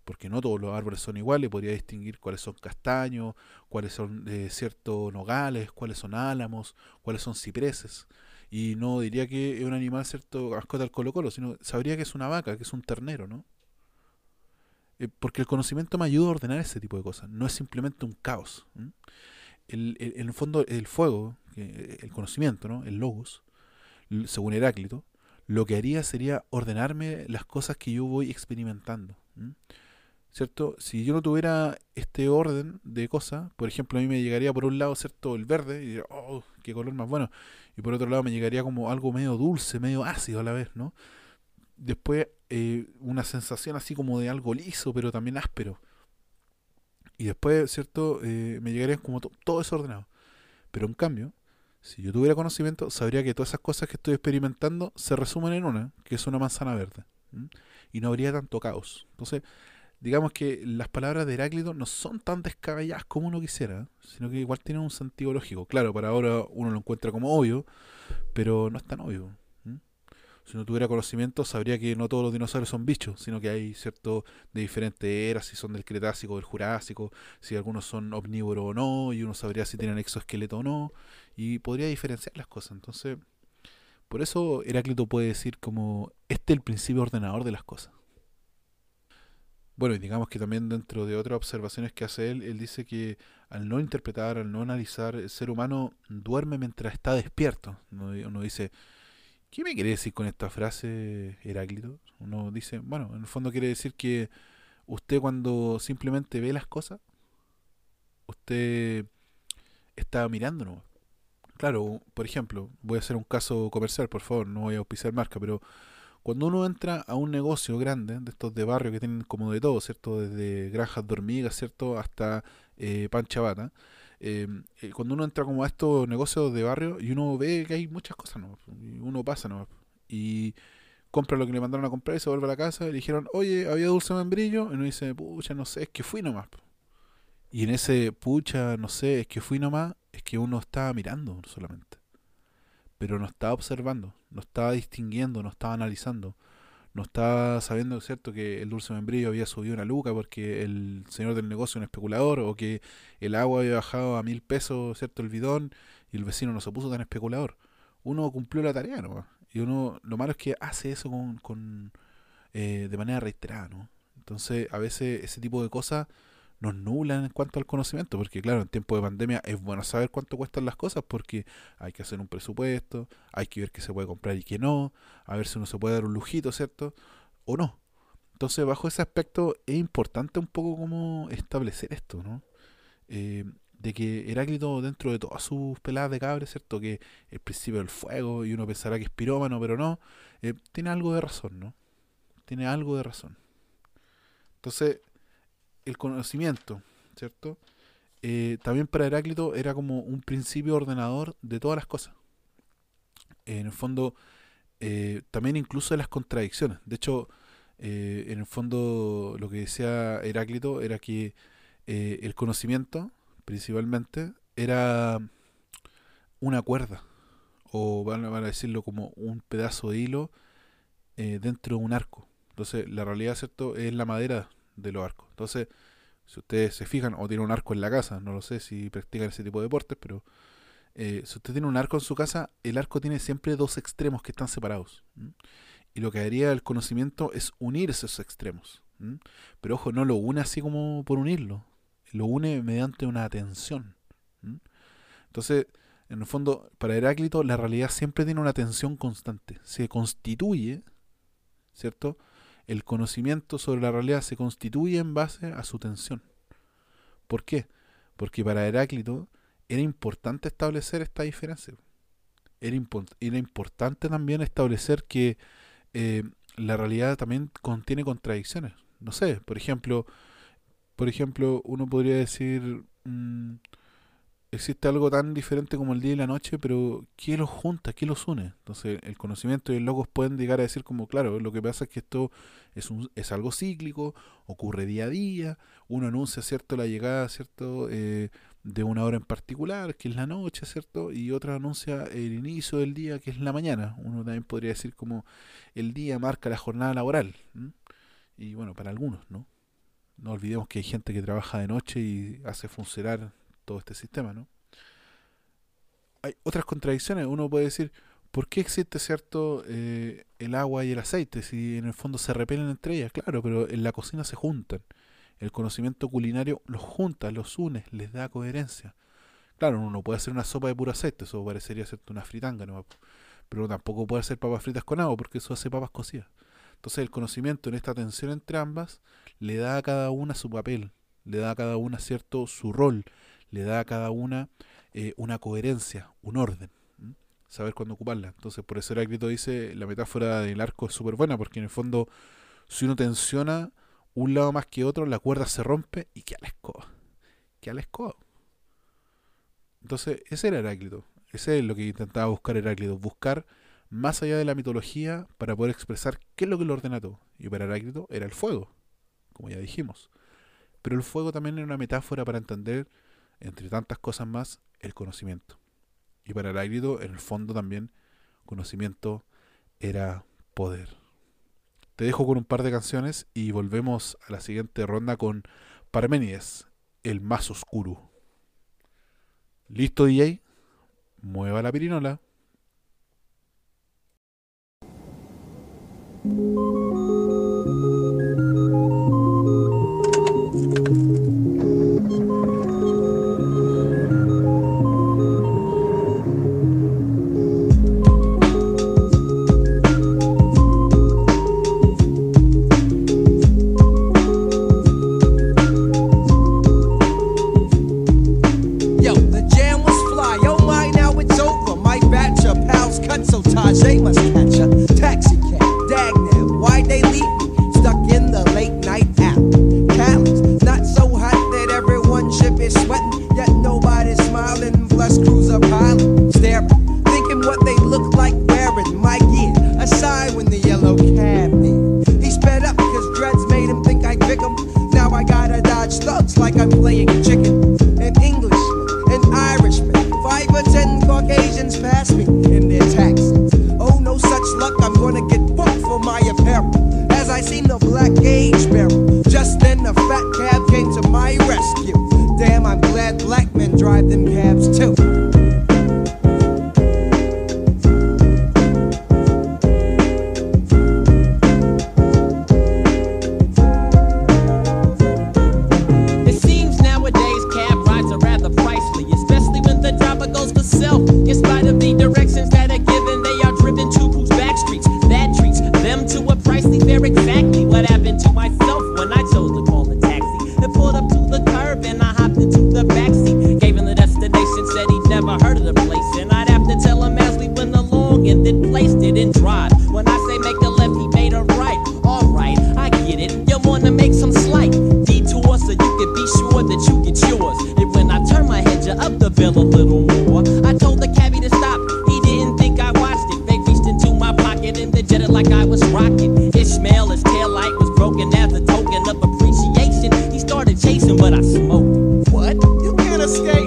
porque no todos los árboles son iguales, podría distinguir cuáles son castaños, cuáles son eh, ciertos nogales, cuáles son álamos, cuáles son cipreses. Y no diría que es un animal, cierto, mascota del Colo Colo, sino sabría que es una vaca, que es un ternero, ¿no? Eh, porque el conocimiento me ayuda a ordenar ese tipo de cosas, no es simplemente un caos. El, el- en el fondo, el fuego, que- el conocimiento, ¿no? el logos, según Heráclito, lo que haría sería ordenarme las cosas que yo voy experimentando. ¿Cierto? Si yo no tuviera este orden de cosas, por ejemplo, a mí me llegaría por un lado, ¿cierto? El verde, y diría, oh, qué color más bueno. Y por otro lado me llegaría como algo medio dulce, medio ácido a la vez, ¿no? Después eh, una sensación así como de algo liso, pero también áspero. Y después, ¿cierto? Eh, me llegaría como to- todo desordenado. Pero en cambio, si yo tuviera conocimiento, sabría que todas esas cosas que estoy experimentando se resumen en una, que es una manzana verde. Y no habría tanto caos. Entonces, digamos que las palabras de Heráclito no son tan descabelladas como uno quisiera, sino que igual tienen un sentido lógico. Claro, para ahora uno lo encuentra como obvio, pero no es tan obvio. Si no tuviera conocimiento, sabría que no todos los dinosaurios son bichos, sino que hay cierto de diferentes eras, si son del Cretácico o del Jurásico, si algunos son omnívoros o no, y uno sabría si tienen exoesqueleto o no, y podría diferenciar las cosas. Entonces, por eso Heráclito puede decir como este es el principio ordenador de las cosas. Bueno, y digamos que también dentro de otras observaciones que hace él, él dice que al no interpretar, al no analizar, el ser humano duerme mientras está despierto. Uno dice, ¿qué me quiere decir con esta frase Heráclito? Uno dice, bueno, en el fondo quiere decir que usted cuando simplemente ve las cosas, usted está mirando, ¿no? Claro, por ejemplo, voy a hacer un caso comercial, por favor, no voy a auspiciar marca, pero cuando uno entra a un negocio grande, de estos de barrio que tienen como de todo, ¿cierto? Desde granjas de hormigas, ¿cierto? Hasta eh, pan chabata. Eh, eh, cuando uno entra como a estos negocios de barrio y uno ve que hay muchas cosas, ¿no? Y uno pasa, ¿no? Y compra lo que le mandaron a comprar y se vuelve a la casa y le dijeron, oye, había dulce membrillo. Y uno dice, pucha, no sé, es que fui nomás. po". Y en ese, pucha, no sé, es que fui nomás, es que uno estaba mirando solamente pero no estaba observando, no estaba distinguiendo, no estaba analizando, no estaba sabiendo, ¿cierto?, que el dulce membrillo había subido una luca porque el señor del negocio es un especulador, o que el agua había bajado a mil pesos, ¿cierto?, el bidón, y el vecino no se puso tan especulador. Uno cumplió la tarea, ¿no? Y uno, lo malo es que hace eso con, con eh, de manera reiterada, ¿no? Entonces, a veces ese tipo de cosas nos nublan en cuanto al conocimiento, porque claro, en tiempo de pandemia es bueno saber cuánto cuestan las cosas, porque hay que hacer un presupuesto, hay que ver qué se puede comprar y qué no, a ver si uno se puede dar un lujito, ¿cierto? O no. Entonces, bajo ese aspecto, es importante un poco cómo establecer esto, ¿no? Eh, de que Heráclito, dentro de todas sus peladas de cabre, ¿cierto? Que el principio del fuego, y uno pensará que es pirómano, pero no, eh, tiene algo de razón, ¿no? Tiene algo de razón. Entonces, el conocimiento, ¿cierto? Eh, también para Heráclito era como un principio ordenador de todas las cosas. En el fondo, eh, también incluso de las contradicciones. De hecho, eh, en el fondo lo que decía Heráclito era que el conocimiento, principalmente, era una cuerda, o van a, decirlo como un pedazo de hilo dentro de un arco. Entonces, la realidad, ¿cierto?, es la madera de los arcos. Entonces, si ustedes se fijan, o tienen un arco en la casa, no lo sé si practican ese tipo de deportes, pero eh, si usted tiene un arco en su casa, el arco tiene siempre dos extremos que están separados. Y lo que haría el conocimiento es unir esos extremos. Pero ojo, no lo une así como por unirlo, lo une mediante una tensión. ¿m? Entonces, en el fondo, para Heráclito, la realidad siempre tiene una tensión constante. Se constituye, ¿cierto? El conocimiento sobre la realidad se constituye en base a su tensión. ¿Por qué? Porque para Heráclito era importante establecer esta diferencia. Era, impo- era importante también establecer que eh, la realidad también contiene contradicciones. No sé, por ejemplo, por ejemplo, uno podría decir, mm, existe algo tan diferente como el día y la noche, pero ¿qué los junta? ¿Qué los une? Entonces, el conocimiento y el logos pueden llegar a decir como, claro, lo que pasa es que esto es, un, es algo cíclico, ocurre día a día, uno anuncia, ¿cierto?, la llegada, ¿cierto?, eh, de una hora en particular, que es la noche, ¿cierto? Y otra anuncia el inicio del día, que es la mañana. Uno también podría decir como el día marca la jornada laboral. Y bueno, para algunos, ¿no? No olvidemos que hay gente que trabaja de noche y hace funcionar todo este sistema, ¿no? Hay otras contradicciones. Uno puede decir, ¿por qué existe, cierto, eh, el agua y el aceite si en el fondo se repelen entre ellas? Claro, pero en la cocina se juntan. El conocimiento culinario los junta, los une, les da coherencia. Claro, uno no puede hacer una sopa de puro aceite, eso parecería ser una fritanga, ¿no? pero tampoco puede hacer papas fritas con agua porque eso hace papas cocidas. Entonces el conocimiento en esta tensión entre ambas le da a cada una su papel, le da a cada una cierto su rol, le da a cada una eh, una coherencia, un orden, saber cuándo ocuparla. Entonces por eso Heráclito dice la metáfora del arco es súper buena porque en el fondo si uno tensiona un lado más que otro, la cuerda se rompe y queda la escoba. Queda la escoba. Entonces, ese era Heráclito. Ese es lo que intentaba buscar Heráclito. Buscar más allá de la mitología para poder expresar qué es lo que lo ordena todo. Y para Heráclito era el fuego, como ya dijimos. Pero el fuego también era una metáfora para entender, entre tantas cosas más, el conocimiento. Y para Heráclito, en el fondo también, conocimiento era poder. Te dejo con un par de canciones y volvemos a la siguiente ronda con Parménides, el más oscuro. ¿Listo, DJ? Mueva la pirinola. Drive them You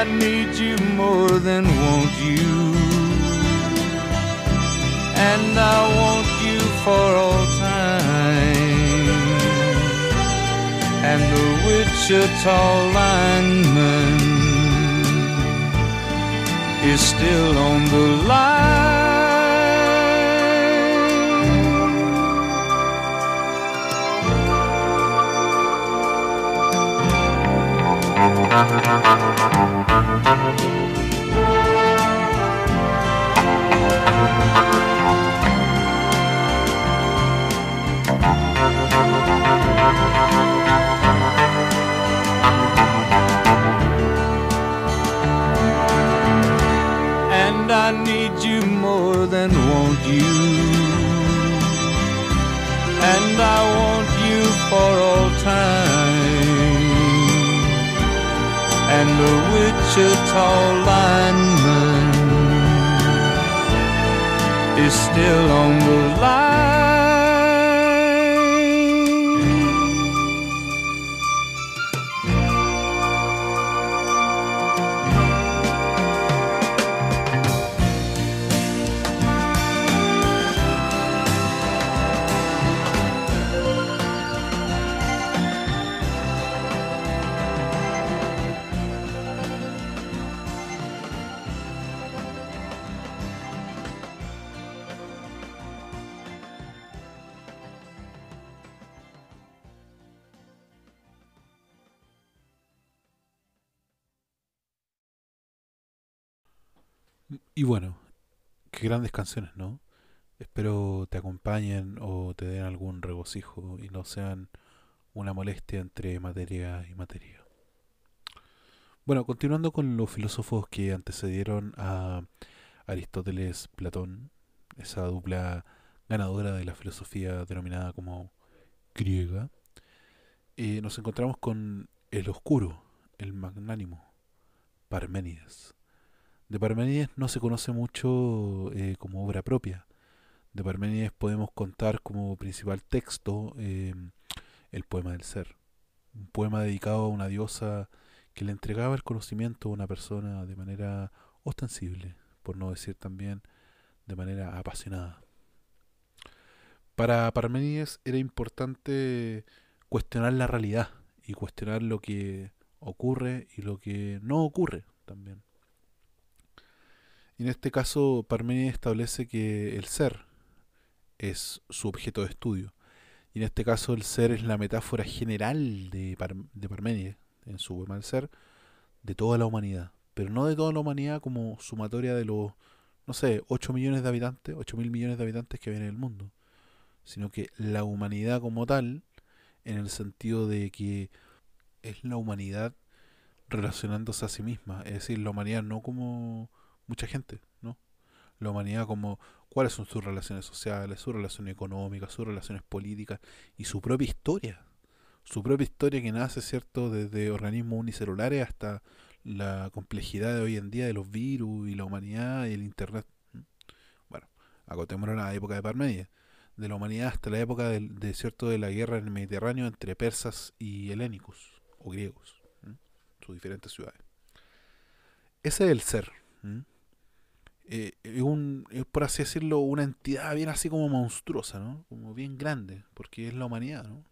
I need you more than want you. And I want you for all time. And the Wichita lineman is still on the line. And I need you more than want you. And I want you for all time. And the Wichita lineman is still on the line. Grandes canciones, ¿no? Espero te acompañen o te den algún regocijo y no sean una molestia entre materia y materia. Bueno, continuando con los filósofos que antecedieron a Aristóteles Platón, esa dupla ganadora de la filosofía denominada como griega, eh, nos encontramos con el oscuro, el magnánimo, Parménides. De Parménides no se conoce mucho eh, como obra propia. De Parménides podemos contar como principal texto eh, el poema del ser. Un poema dedicado a una diosa que le entregaba el conocimiento a una persona de manera ostensible, por no decir también de manera apasionada. Para Parménides era importante cuestionar la realidad y cuestionar lo que ocurre y lo que no ocurre también. Y en este caso, Parménides establece que el ser es su objeto de estudio. Y en este caso, el ser es la metáfora general de, Par de Parménides, en su poema del ser, de toda la humanidad. Pero no de toda la humanidad como sumatoria de los, no sé, 8 millones de habitantes, 8 mil millones de habitantes que viven en el mundo. Sino que la humanidad como tal, en el sentido de que es la humanidad relacionándose a sí misma. Es decir, la humanidad no como mucha gente, ¿no? La humanidad como cuáles son sus relaciones sociales, sus relaciones económicas, sus relaciones políticas y su propia historia. Su propia historia que nace, ¿cierto?, desde organismos unicelulares hasta la complejidad de hoy en día de los virus y la humanidad y el Internet. Bueno, acotémonos a la época de Parménides. De la humanidad hasta la época del, de, cierto, de la guerra en el Mediterráneo entre persas y helénicos o griegos, sus diferentes ciudades. Ese es el ser. Eh, es, un, es, por así decirlo, una entidad bien así como monstruosa, ¿no? Como bien grande, porque es la humanidad, ¿no?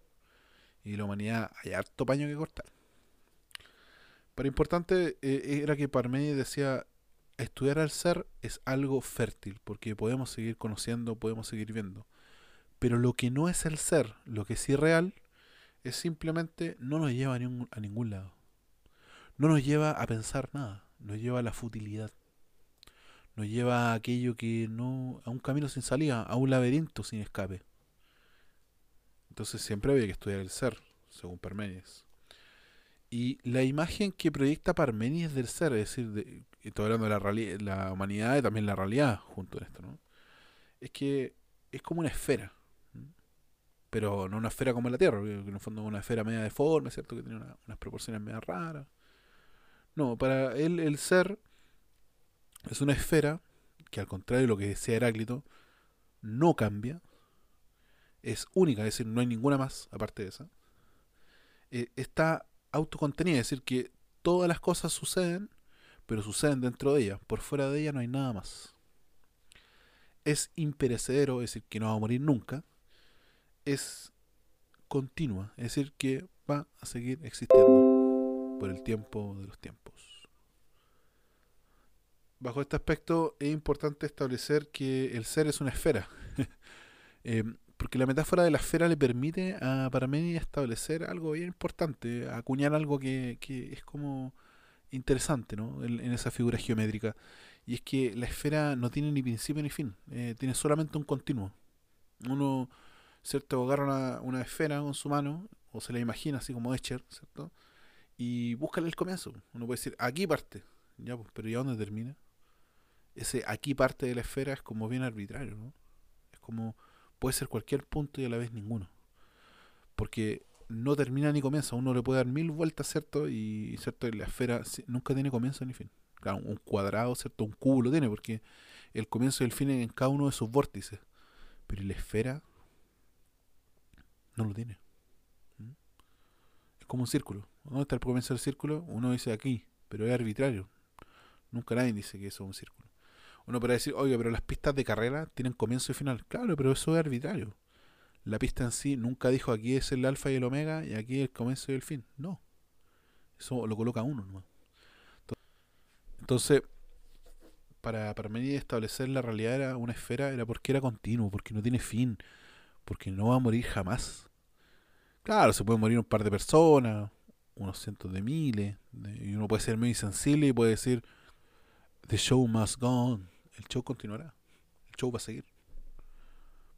Y la humanidad hay harto paño que cortar. Pero importante eh, era que Parménides decía, estudiar al ser es algo fértil, porque podemos seguir conociendo, podemos seguir viendo. Pero lo que no es el ser, lo que es irreal, es simplemente no nos lleva a ningún, a ningún lado. No nos lleva a pensar nada, nos lleva a la futilidad. Nos lleva a aquello que no. a un camino sin salida, a un laberinto sin escape. Entonces siempre había que estudiar el ser, según Parménides. Y la imagen que proyecta Parménides del ser, es decir, de, estoy hablando de la, reali- la humanidad y también la realidad junto en esto, ¿no? Es que es como una esfera. Pero no una esfera como la Tierra, que en el fondo es una esfera media deforme, ¿cierto? Que tiene una- unas proporciones media raras. No, para él el ser es una esfera que al contrario de lo que decía Heráclito, no cambia, es única, es decir, no hay ninguna más aparte de esa. Eh, está autocontenida, es decir, que todas las cosas suceden, pero suceden dentro de ella, por fuera de ella no hay nada más. Es imperecedero, es decir, que no va a morir nunca. Es continua, es decir, que va a seguir existiendo por el tiempo de los tiempos. Bajo este aspecto es importante establecer que el ser es una esfera. Eh, porque la metáfora de la esfera le permite a Parménides establecer algo bien importante, acuñar algo que, que es como interesante ¿no? en, esa figura geométrica. Y es que la esfera no tiene ni principio ni fin, eh, tiene solamente un continuo. Uno, ¿cierto? Agarra una, una esfera con su mano, o se la imagina así como Escher, ¿cierto? Y búscale el comienzo. Uno puede decir, aquí parte, ya, pues, pero ¿y a dónde termina? Ese aquí parte de la esfera es como bien arbitrario, ¿no? Es como puede ser cualquier punto y a la vez ninguno. Porque no termina ni comienza. Uno le puede dar mil vueltas, ¿cierto? Y, ¿cierto? la esfera nunca tiene comienzo ni fin. Claro, un cuadrado, ¿cierto? Un cubo lo tiene, porque el comienzo y el fin en cada uno de sus vórtices. Pero la esfera no lo tiene. ¿Mm? Es como un círculo. ¿Dónde está el comienzo del círculo? Uno dice aquí, pero es arbitrario. Nunca nadie dice que eso es un círculo. Uno podrá decir, oye, pero las pistas de carrera tienen comienzo y final. Claro, pero eso es arbitrario. La pista en sí nunca dijo aquí es el alfa y el omega y aquí el comienzo y el fin. No. Eso lo coloca uno nomás. Entonces, para Parménides establecer la realidad era una esfera era porque era continuo, porque no tiene fin, porque no va a morir jamás. Claro, se puede morir un par de personas, unos cientos de miles, y uno puede ser muy sensible y puede decir, The show must go. El show continuará. El show va a seguir.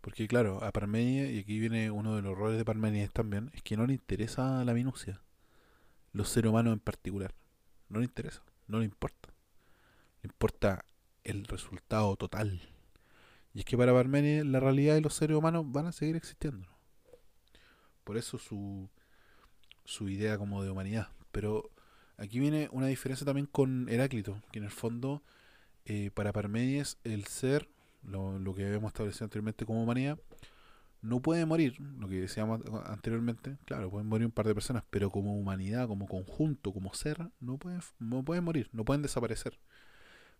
Porque claro, a Parménides, y aquí viene uno de los errores de Parménides también, es que no le interesa la minucia. Los seres humanos en particular. No le interesa, no le importa. Le importa el resultado total. Y es que para Parménides la realidad de los seres humanos van a seguir existiendo. Por eso su, su idea como de humanidad. Pero aquí viene una diferencia también con Heráclito, que en el fondo, eh, para Parménides, el ser, lo, lo que habíamos establecido anteriormente como humanidad, no puede morir, lo que decíamos anteriormente, claro, pueden morir un par de personas, pero como humanidad, como conjunto, como ser, no pueden, no pueden morir, no pueden desaparecer.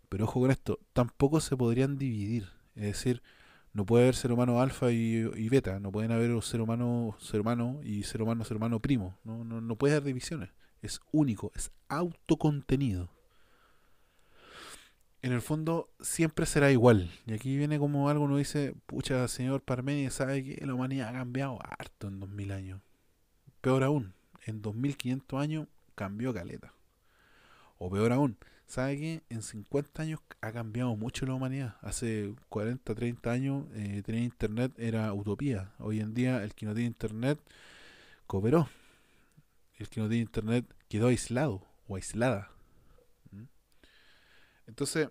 Pero ojo con esto, tampoco se podrían dividir, es decir, no puede haber ser humano alfa y, y beta, no pueden haber ser humano ser humano y ser humano ser humano primo, no, no, no puede haber divisiones, es único, es autocontenido. En el fondo siempre será igual. Y aquí viene como algo, uno dice, pucha, señor Parménides, sabe que la humanidad ha cambiado harto en 2000 años. Peor aún, en 2500 años cambió caleta. O peor aún, ¿sabe que en 50 años ha cambiado mucho la humanidad? Hace 40, 30 años eh, tener internet era utopía. Hoy en día el que no tiene internet cooperó. El que no tiene internet quedó aislado o aislada. Entonces,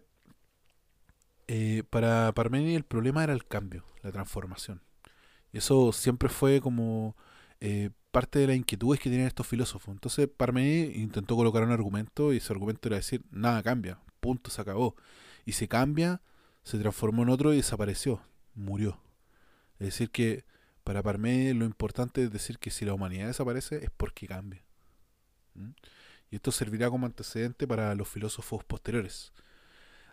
eh, para Parménides el problema era el cambio, la transformación. Eso siempre fue como eh, parte de las inquietudes que tenían estos filósofos. Entonces Parménides intentó colocar un argumento y ese argumento era decir, nada cambia, punto, se acabó. Y se cambia, se transformó en otro y desapareció, murió. Es decir que para Parménides lo importante es decir que si la humanidad desaparece es porque cambia. Y esto servirá como antecedente para los filósofos posteriores.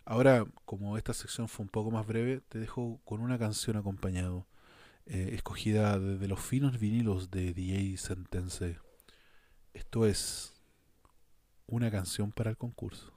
Ahora, como esta sección fue un poco más breve, te dejo con una canción acompañado, eh, escogida desde los finos vinilos de DJ Sentence. Esto es una canción para el concurso.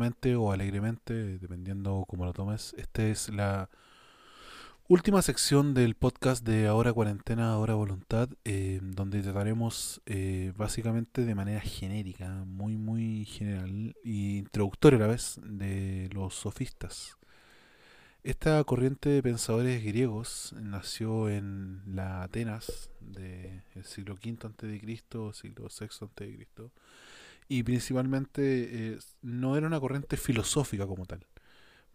Tristemente o alegremente, dependiendo cómo lo tomes, esta es la última sección del podcast de Ahora Cuarentena, Ahora Voluntad, eh, donde trataremos eh, básicamente de manera genérica, muy, muy general e introductoria a la vez, de los sofistas. Esta corriente de pensadores griegos nació en la Atenas del siglo V a.C., siglo VI a.C., y principalmente eh, no era una corriente filosófica como tal.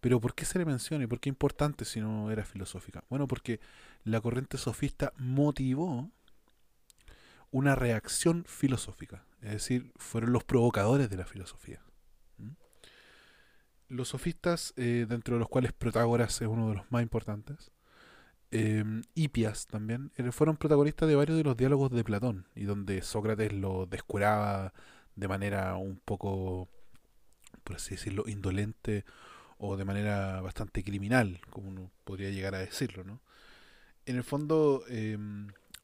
Pero ¿por qué se le menciona y por qué importante si no era filosófica? Bueno, porque la corriente sofista motivó una reacción filosófica, es decir, fueron los provocadores de la filosofía. Los sofistas, eh, dentro de los cuales Protágoras es uno de los más importantes, eh, Hipias también, fueron protagonistas de varios de los diálogos de Platón, y donde Sócrates lo descuraba de manera un poco, por así decirlo, indolente o de manera bastante criminal, como uno podría llegar a decirlo, ¿no? En el fondo, eh,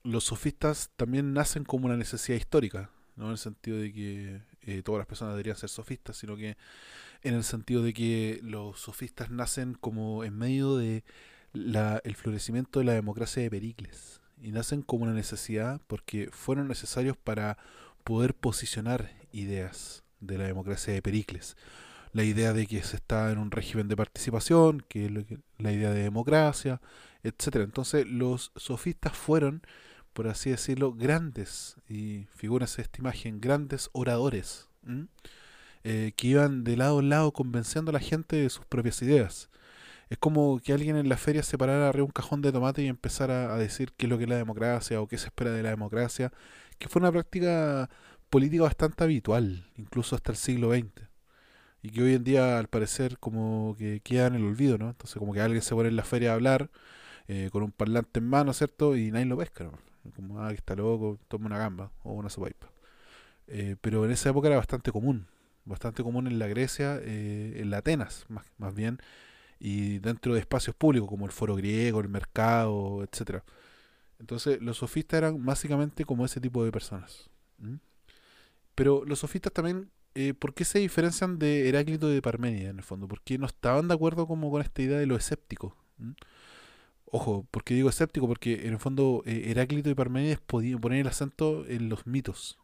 los sofistas también nacen como una necesidad histórica, ¿no? En el sentido de que eh, todas las personas deberían ser sofistas, sino que en el sentido de que los sofistas nacen como en medio de la- el florecimiento de la democracia de Pericles y nacen como una necesidad porque fueron necesarios para poder posicionar ideas de la democracia de Pericles. La idea de que se está en un régimen de participación, que la idea de democracia, etcétera. Entonces los sofistas fueron, por así decirlo, grandes, y figúrense esta imagen, grandes oradores, eh, que iban de lado en lado convenciendo a la gente de sus propias ideas. Es como que alguien en la feria se parara arriba un cajón de tomate y empezara a decir qué es lo que es la democracia o qué se espera de la democracia, que fue una práctica política bastante habitual, incluso hasta el siglo XX. Y que hoy en día, al parecer, como que queda en el olvido, ¿no? Entonces, como que alguien se pone en la feria a hablar eh, con un parlante en mano, ¿cierto? Y nadie lo pesca, ¿no? Como, ah, que está loco, toma una gamba o una sopaipa. Eh, pero en esa época era bastante común, bastante común en la Grecia, eh, en la Atenas, más, más bien, y dentro de espacios públicos como el foro griego, el mercado, etcétera. Entonces, los sofistas eran básicamente como ese tipo de personas. Pero los sofistas también, eh, ¿por qué se diferencian de Heráclito y de Parménides en el fondo? Porque no estaban de acuerdo como con esta idea de lo escéptico. Ojo, ¿por qué digo escéptico? Porque en el fondo eh, Heráclito y Parménides podían poner el acento en los mitos,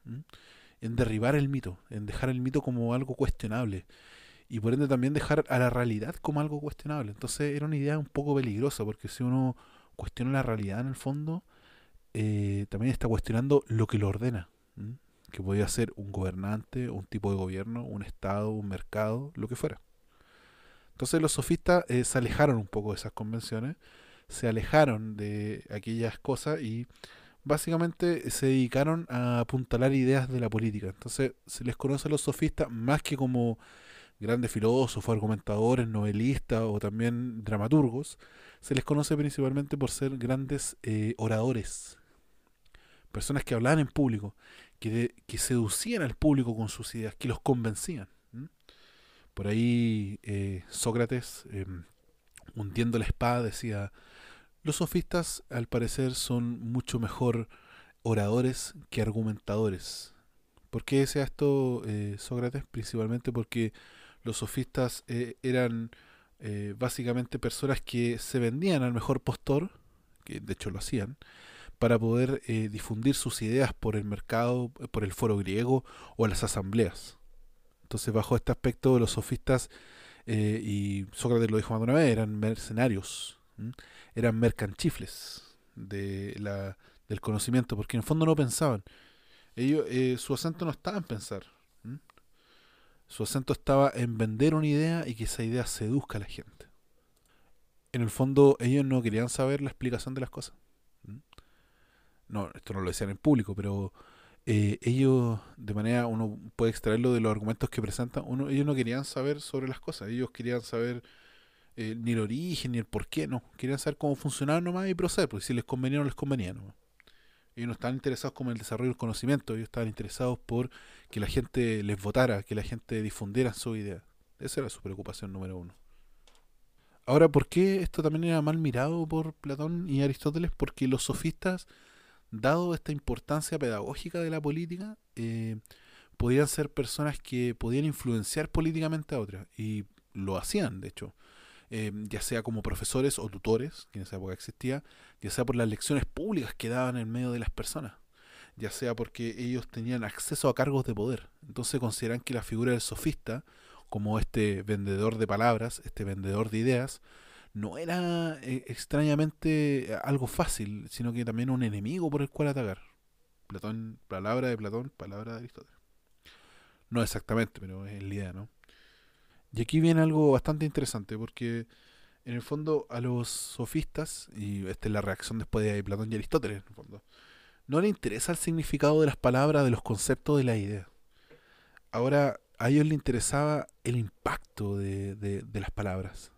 en derribar el mito, en dejar el mito como algo cuestionable y por ende también dejar a la realidad como algo cuestionable. Entonces era una idea un poco peligrosa porque si uno cuestiona la realidad en el fondo, eh, también está cuestionando lo que lo ordena. Que podía ser un gobernante, un tipo de gobierno, un estado, un mercado, lo que fuera. Entonces los sofistas eh, se alejaron un poco de esas convenciones, se alejaron de aquellas cosas y básicamente se dedicaron a apuntalar ideas de la política. Entonces se les conoce a los sofistas más que como grandes filósofos, argumentadores, novelistas o también dramaturgos, se les conoce principalmente por ser grandes eh, oradores, personas que hablaban en público, que, de- que seducían al público con sus ideas, que los convencían. Por ahí eh, Sócrates, eh, hundiendo la espada, decía, los sofistas al parecer son mucho mejor oradores que argumentadores. ¿Por qué decía esto eh, Sócrates? Principalmente porque los sofistas eh, eran eh, básicamente personas que se vendían al mejor postor, que de hecho lo hacían, para poder eh, difundir sus ideas por el mercado, eh, por el foro griego o las asambleas. Entonces, bajo este aspecto, los sofistas, eh, y Sócrates lo dijo más de una vez, eran mercenarios, eran mercanchifles del conocimiento, porque en el fondo no pensaban. Ellos, eh, su acento no estaba en pensar. Su acento estaba en vender una idea y que esa idea seduzca a la gente. En el fondo, ellos no querían saber la explicación de las cosas. No, esto no lo decían en público, pero eh, ellos, de manera, uno puede extraerlo de los argumentos que presentan, uno, ellos no querían saber sobre las cosas, ellos querían saber eh, ni el origen, ni el por qué, no. Querían saber cómo funcionaba nomás y proceder, porque si les convenía o no les convenía nomás. Ellos no estaban interesados como en el desarrollo del conocimiento, ellos estaban interesados por que la gente les votara, que la gente difundiera su idea. Esa era su preocupación número uno. Ahora, ¿por qué esto también era mal mirado por Platón y Aristóteles? Porque los sofistas, dado esta importancia pedagógica de la política, eh, podían ser personas que podían influenciar políticamente a otras. Y lo hacían, de hecho. Eh, ya sea como profesores o tutores, que en esa época existía, ya sea por las lecciones públicas que daban en medio de las personas, ya sea porque ellos tenían acceso a cargos de poder. Entonces consideran que la figura del sofista, como este vendedor de palabras, este vendedor de ideas, no era eh, extrañamente algo fácil, sino que también un enemigo por el cual atacar. Platón, palabra de Platón, palabra de Aristóteles. No exactamente, pero es la idea, ¿no? Y aquí viene algo bastante interesante, porque en el fondo a los sofistas, y esta es la reacción después de Platón y Aristóteles, en el fondo, no le interesa el significado de las palabras, de los conceptos de la idea. Ahora, a ellos les interesaba el impacto de- de las palabras.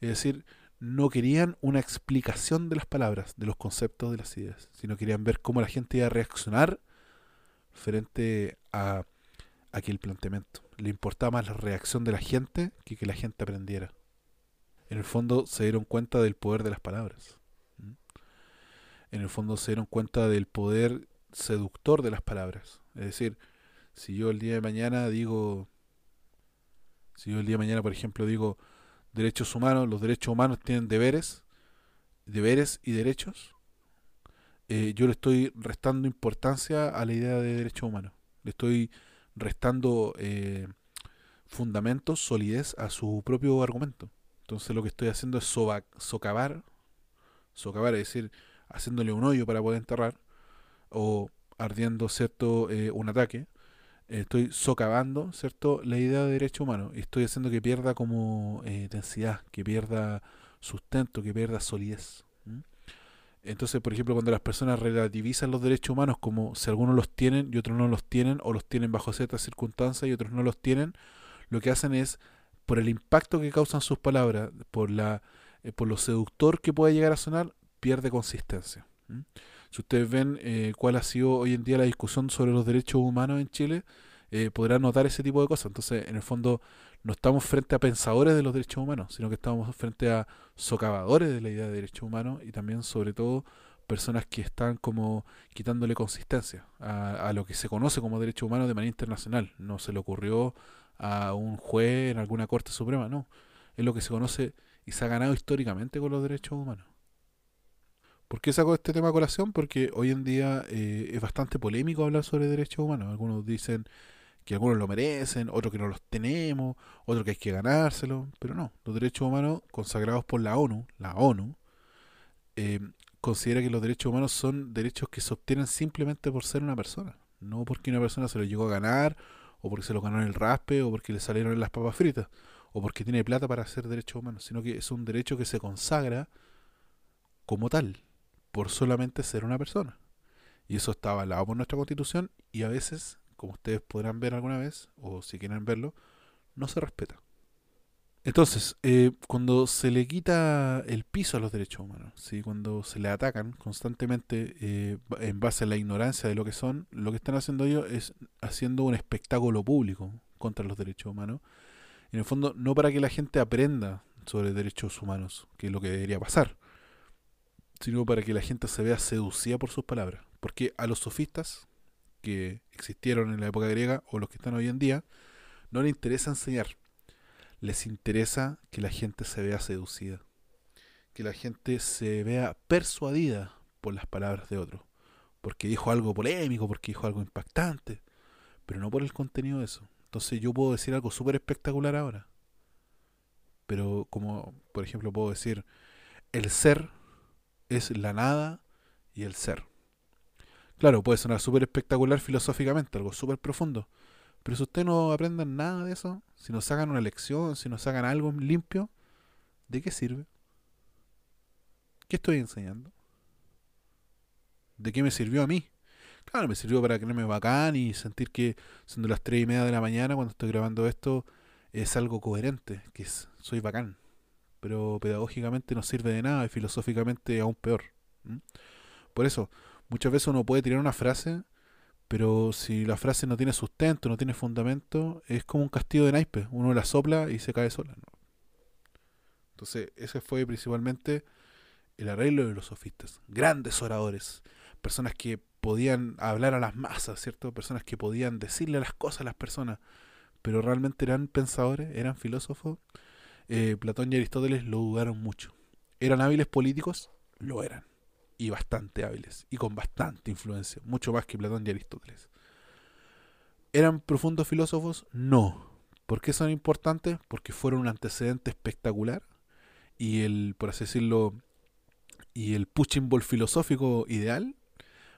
Es decir, no querían una explicación de las palabras, de los conceptos de las ideas, sino querían ver cómo la gente iba a reaccionar frente a aquel planteamiento. Le importaba más la reacción de la gente que que la gente aprendiera. En el fondo se dieron cuenta del poder de las palabras. En el fondo se dieron cuenta del poder seductor de las palabras. Es decir, Si yo el día de mañana digo, si yo el día de mañana, por ejemplo, digo derechos humanos, los derechos humanos tienen deberes, deberes y derechos, eh, yo le estoy restando importancia a la idea de derechos humanos. Le estoy restando eh, fundamentos, solidez a su propio argumento. Entonces lo que estoy haciendo es socavar, socavar, es decir, haciéndole un hoyo para poder enterrar, o ardiendo, ¿cierto?, eh, un ataque. Estoy socavando, ¿cierto?, la idea de derecho humano. Y estoy haciendo que pierda como eh, densidad, que pierda sustento, que pierda solidez. Entonces, por ejemplo, cuando las personas relativizan los derechos humanos como si algunos los tienen y otros no los tienen, o los tienen bajo ciertas circunstancias y otros no los tienen, lo que hacen es, por el impacto que causan sus palabras, por, la, eh, por lo seductor que puede llegar a sonar, pierde consistencia. Si ustedes ven eh, cuál ha sido hoy en día la discusión sobre los derechos humanos en Chile, eh, podrán notar ese tipo de cosas. Entonces, en el fondo, no estamos frente a pensadores de los derechos humanos, sino que estamos frente a socavadores de la idea de derechos humanos y también, sobre todo, personas que están como quitándole consistencia a, a lo que se conoce como derechos humanos de manera internacional. No se le ocurrió a un juez en alguna corte suprema, no. Es lo que se conoce y se ha ganado históricamente con los derechos humanos. ¿Por qué saco este tema a colación? Porque hoy en día eh, es bastante polémico hablar sobre derechos humanos. Algunos dicen que algunos lo merecen, otros que no los tenemos, otros que hay que ganárselo, pero no. Los derechos humanos consagrados por la ONU, la ONU, eh, considera que los derechos humanos son derechos que se obtienen simplemente por ser una persona, no porque una persona se lo llegó a ganar, o porque se lo ganó en el raspe, o porque le salieron las papas fritas, o porque tiene plata para hacer derechos humanos, sino que es un derecho que se consagra como tal, por solamente ser una persona. Y eso está avalado por nuestra constitución y a veces, como ustedes podrán ver alguna vez, o si quieren verlo, no se respeta. Entonces, eh, cuando se le quita el piso a los derechos humanos, ¿sí? cuando se le atacan constantemente eh, en base a la ignorancia de lo que son, lo que están haciendo ellos es haciendo un espectáculo público contra los derechos humanos. En el fondo, no para que la gente aprenda sobre derechos humanos, que es lo que debería pasar, sino para que la gente se vea seducida por sus palabras. Porque a los sofistas que existieron en la época griega o los que están hoy en día, no les interesa enseñar, les interesa que la gente se vea seducida, que la gente se vea persuadida por las palabras de otro, porque dijo algo polémico, porque dijo algo impactante, pero no por el contenido de eso. Entonces yo puedo decir algo súper espectacular ahora, pero como por ejemplo puedo decir, el ser es la nada y el ser. Claro, puede sonar súper espectacular filosóficamente, algo súper profundo. Pero si ustedes no aprenden nada de eso, si no sacan una lección, si no sacan algo limpio, ¿de qué sirve? ¿Qué estoy enseñando? ¿De qué me sirvió a mí? Claro, me sirvió para creerme bacán y sentir que siendo las 3 y media de la mañana cuando estoy grabando esto es algo coherente, que es, soy bacán. Pero pedagógicamente no sirve de nada y filosóficamente aún peor. Por eso, muchas veces uno puede tirar una frase, pero si la frase no tiene sustento, no tiene fundamento, es como un castillo de naipes. Uno la sopla y se cae sola. ¿no? Entonces, ese fue principalmente el arreglo de los sofistas. Grandes oradores, personas que podían hablar a las masas, ¿cierto? Personas que podían decirle las cosas a las personas, pero realmente eran pensadores, eran filósofos. Eh, Platón y Aristóteles lo dudaron mucho. ¿Eran hábiles políticos? Lo eran. Y bastante hábiles. Y con bastante influencia. Mucho más que Platón y Aristóteles. ¿Eran profundos filósofos? No. ¿Por qué son importantes? Porque fueron un antecedente espectacular. Y el, por así decirlo, y el punching ball filosófico ideal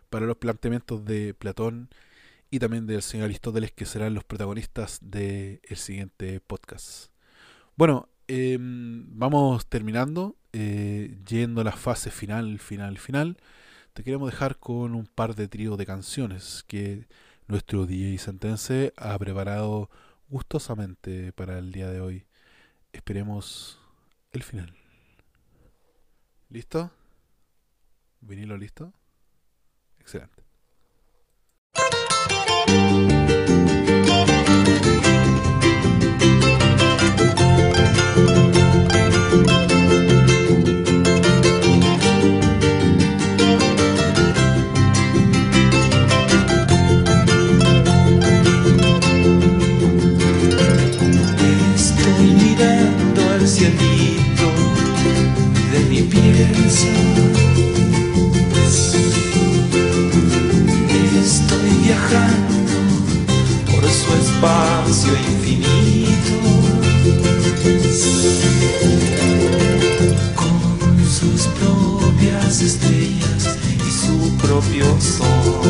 para los planteamientos de Platón y también del señor Aristóteles, que serán los protagonistas del siguiente podcast. Bueno, eh, vamos terminando, eh, yendo a la fase final, final, final. Te queremos dejar con un par de tríos de canciones que nuestro DJ Sentense ha preparado gustosamente para el día de hoy. Esperemos el final. ¿Listo? ¿Vinilo listo? Excelente. espacio infinito. Con sus propias estrellas y su propio sol.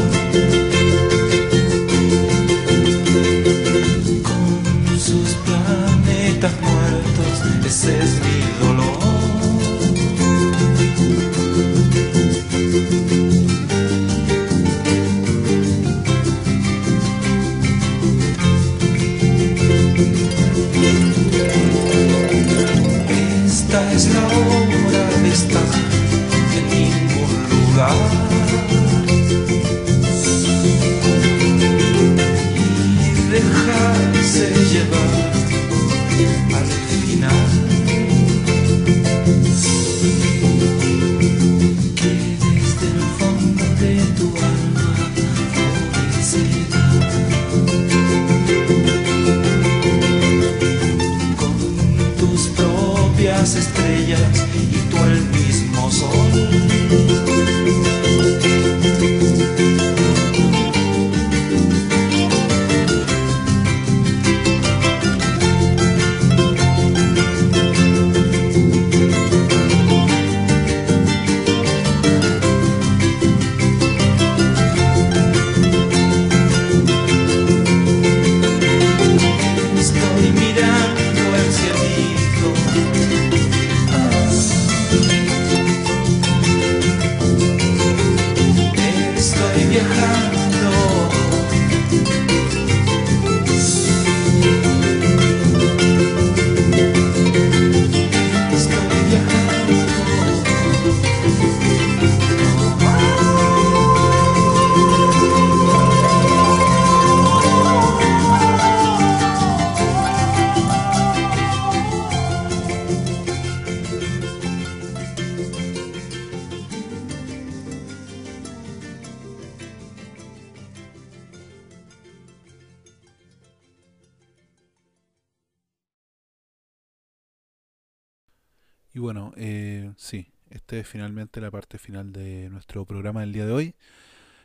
Finalmente la parte final de nuestro programa del día de hoy.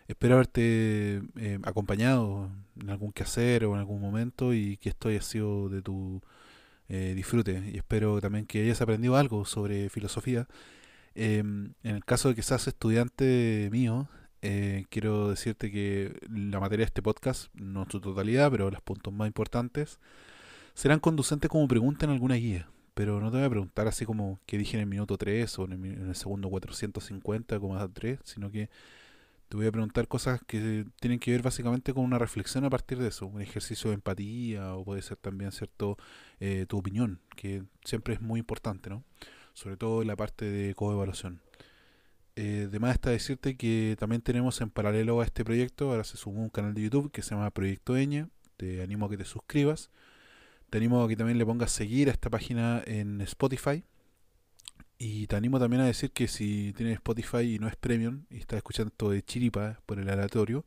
Espero haberte eh, acompañado en algún quehacer o en algún momento y que esto haya sido de tu eh, disfrute. Y espero también que hayas aprendido algo sobre filosofía. Em, en el caso de que seas estudiante mío, eh, quiero decirte que la materia de este podcast, no en su totalidad, pero los puntos más importantes, serán conducentes como pregunta en alguna guía. Pero no te voy a preguntar así como que dije en el minuto 3 o en el, en el segundo 450, como 3, sino que te voy a preguntar cosas que tienen que ver básicamente con una reflexión a partir de eso, un ejercicio de empatía o puede ser también, ¿cierto?, eh, tu opinión, que siempre es muy importante, ¿no? Sobre todo en la parte de coevaluación. Eh, además está decirte que también tenemos en paralelo a este proyecto, ahora se sumó un canal de YouTube que se llama Proyecto Eña, te animo a que te suscribas, te animo a que también le pongas seguir a esta página en Spotify. Y te animo también a decir que si tienes Spotify y no es premium y estás escuchando de chiripa por el aleatorio,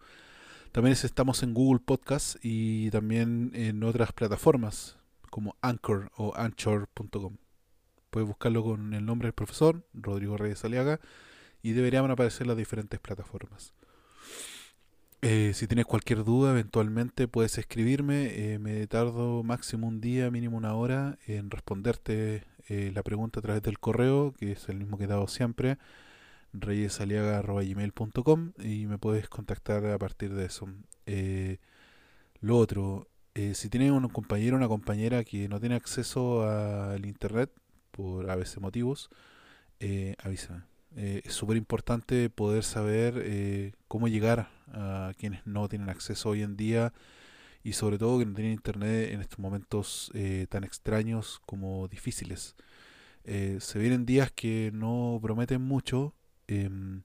también es- estamos en Google Podcast y también en otras plataformas como Anchor o Anchor.com. Puedes buscarlo con el nombre del profesor, Rodrigo Reyes Aliaga, y deberían aparecer las diferentes plataformas. Eh, si tienes cualquier duda, eventualmente puedes escribirme. eh, me tardo máximo un día, mínimo una hora, en responderte eh, la pregunta a través del correo, que es el mismo que he dado siempre, reyesaliaga.gmail.com y me puedes contactar a partir de eso. Eh, lo otro, si tienes un compañero o una compañera que no tiene acceso al internet por a veces motivos, avísame. Es súper importante poder saber cómo llegar a quienes no tienen acceso hoy en día y sobre todo que no tienen internet en estos momentos eh, tan extraños como difíciles. Eh, se vienen días que no prometen mucho em,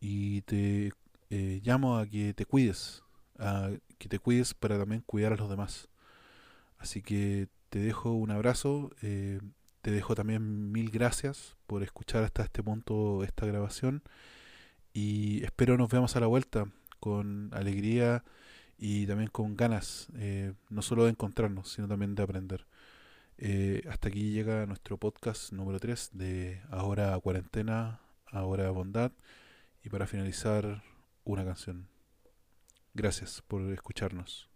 y te eh, llamo a que te cuides, a que te cuides para también cuidar a los demás. Así que te dejo un abrazo, eh, te dejo también mil gracias por escuchar hasta este punto esta grabación y espero nos veamos a la vuelta con alegría y también con ganas, eh, no solo de encontrarnos, sino también de aprender. Eh, hasta aquí llega nuestro podcast número 3 de Ahora Cuarentena, Ahora Bondad y para finalizar una canción. Gracias por escucharnos.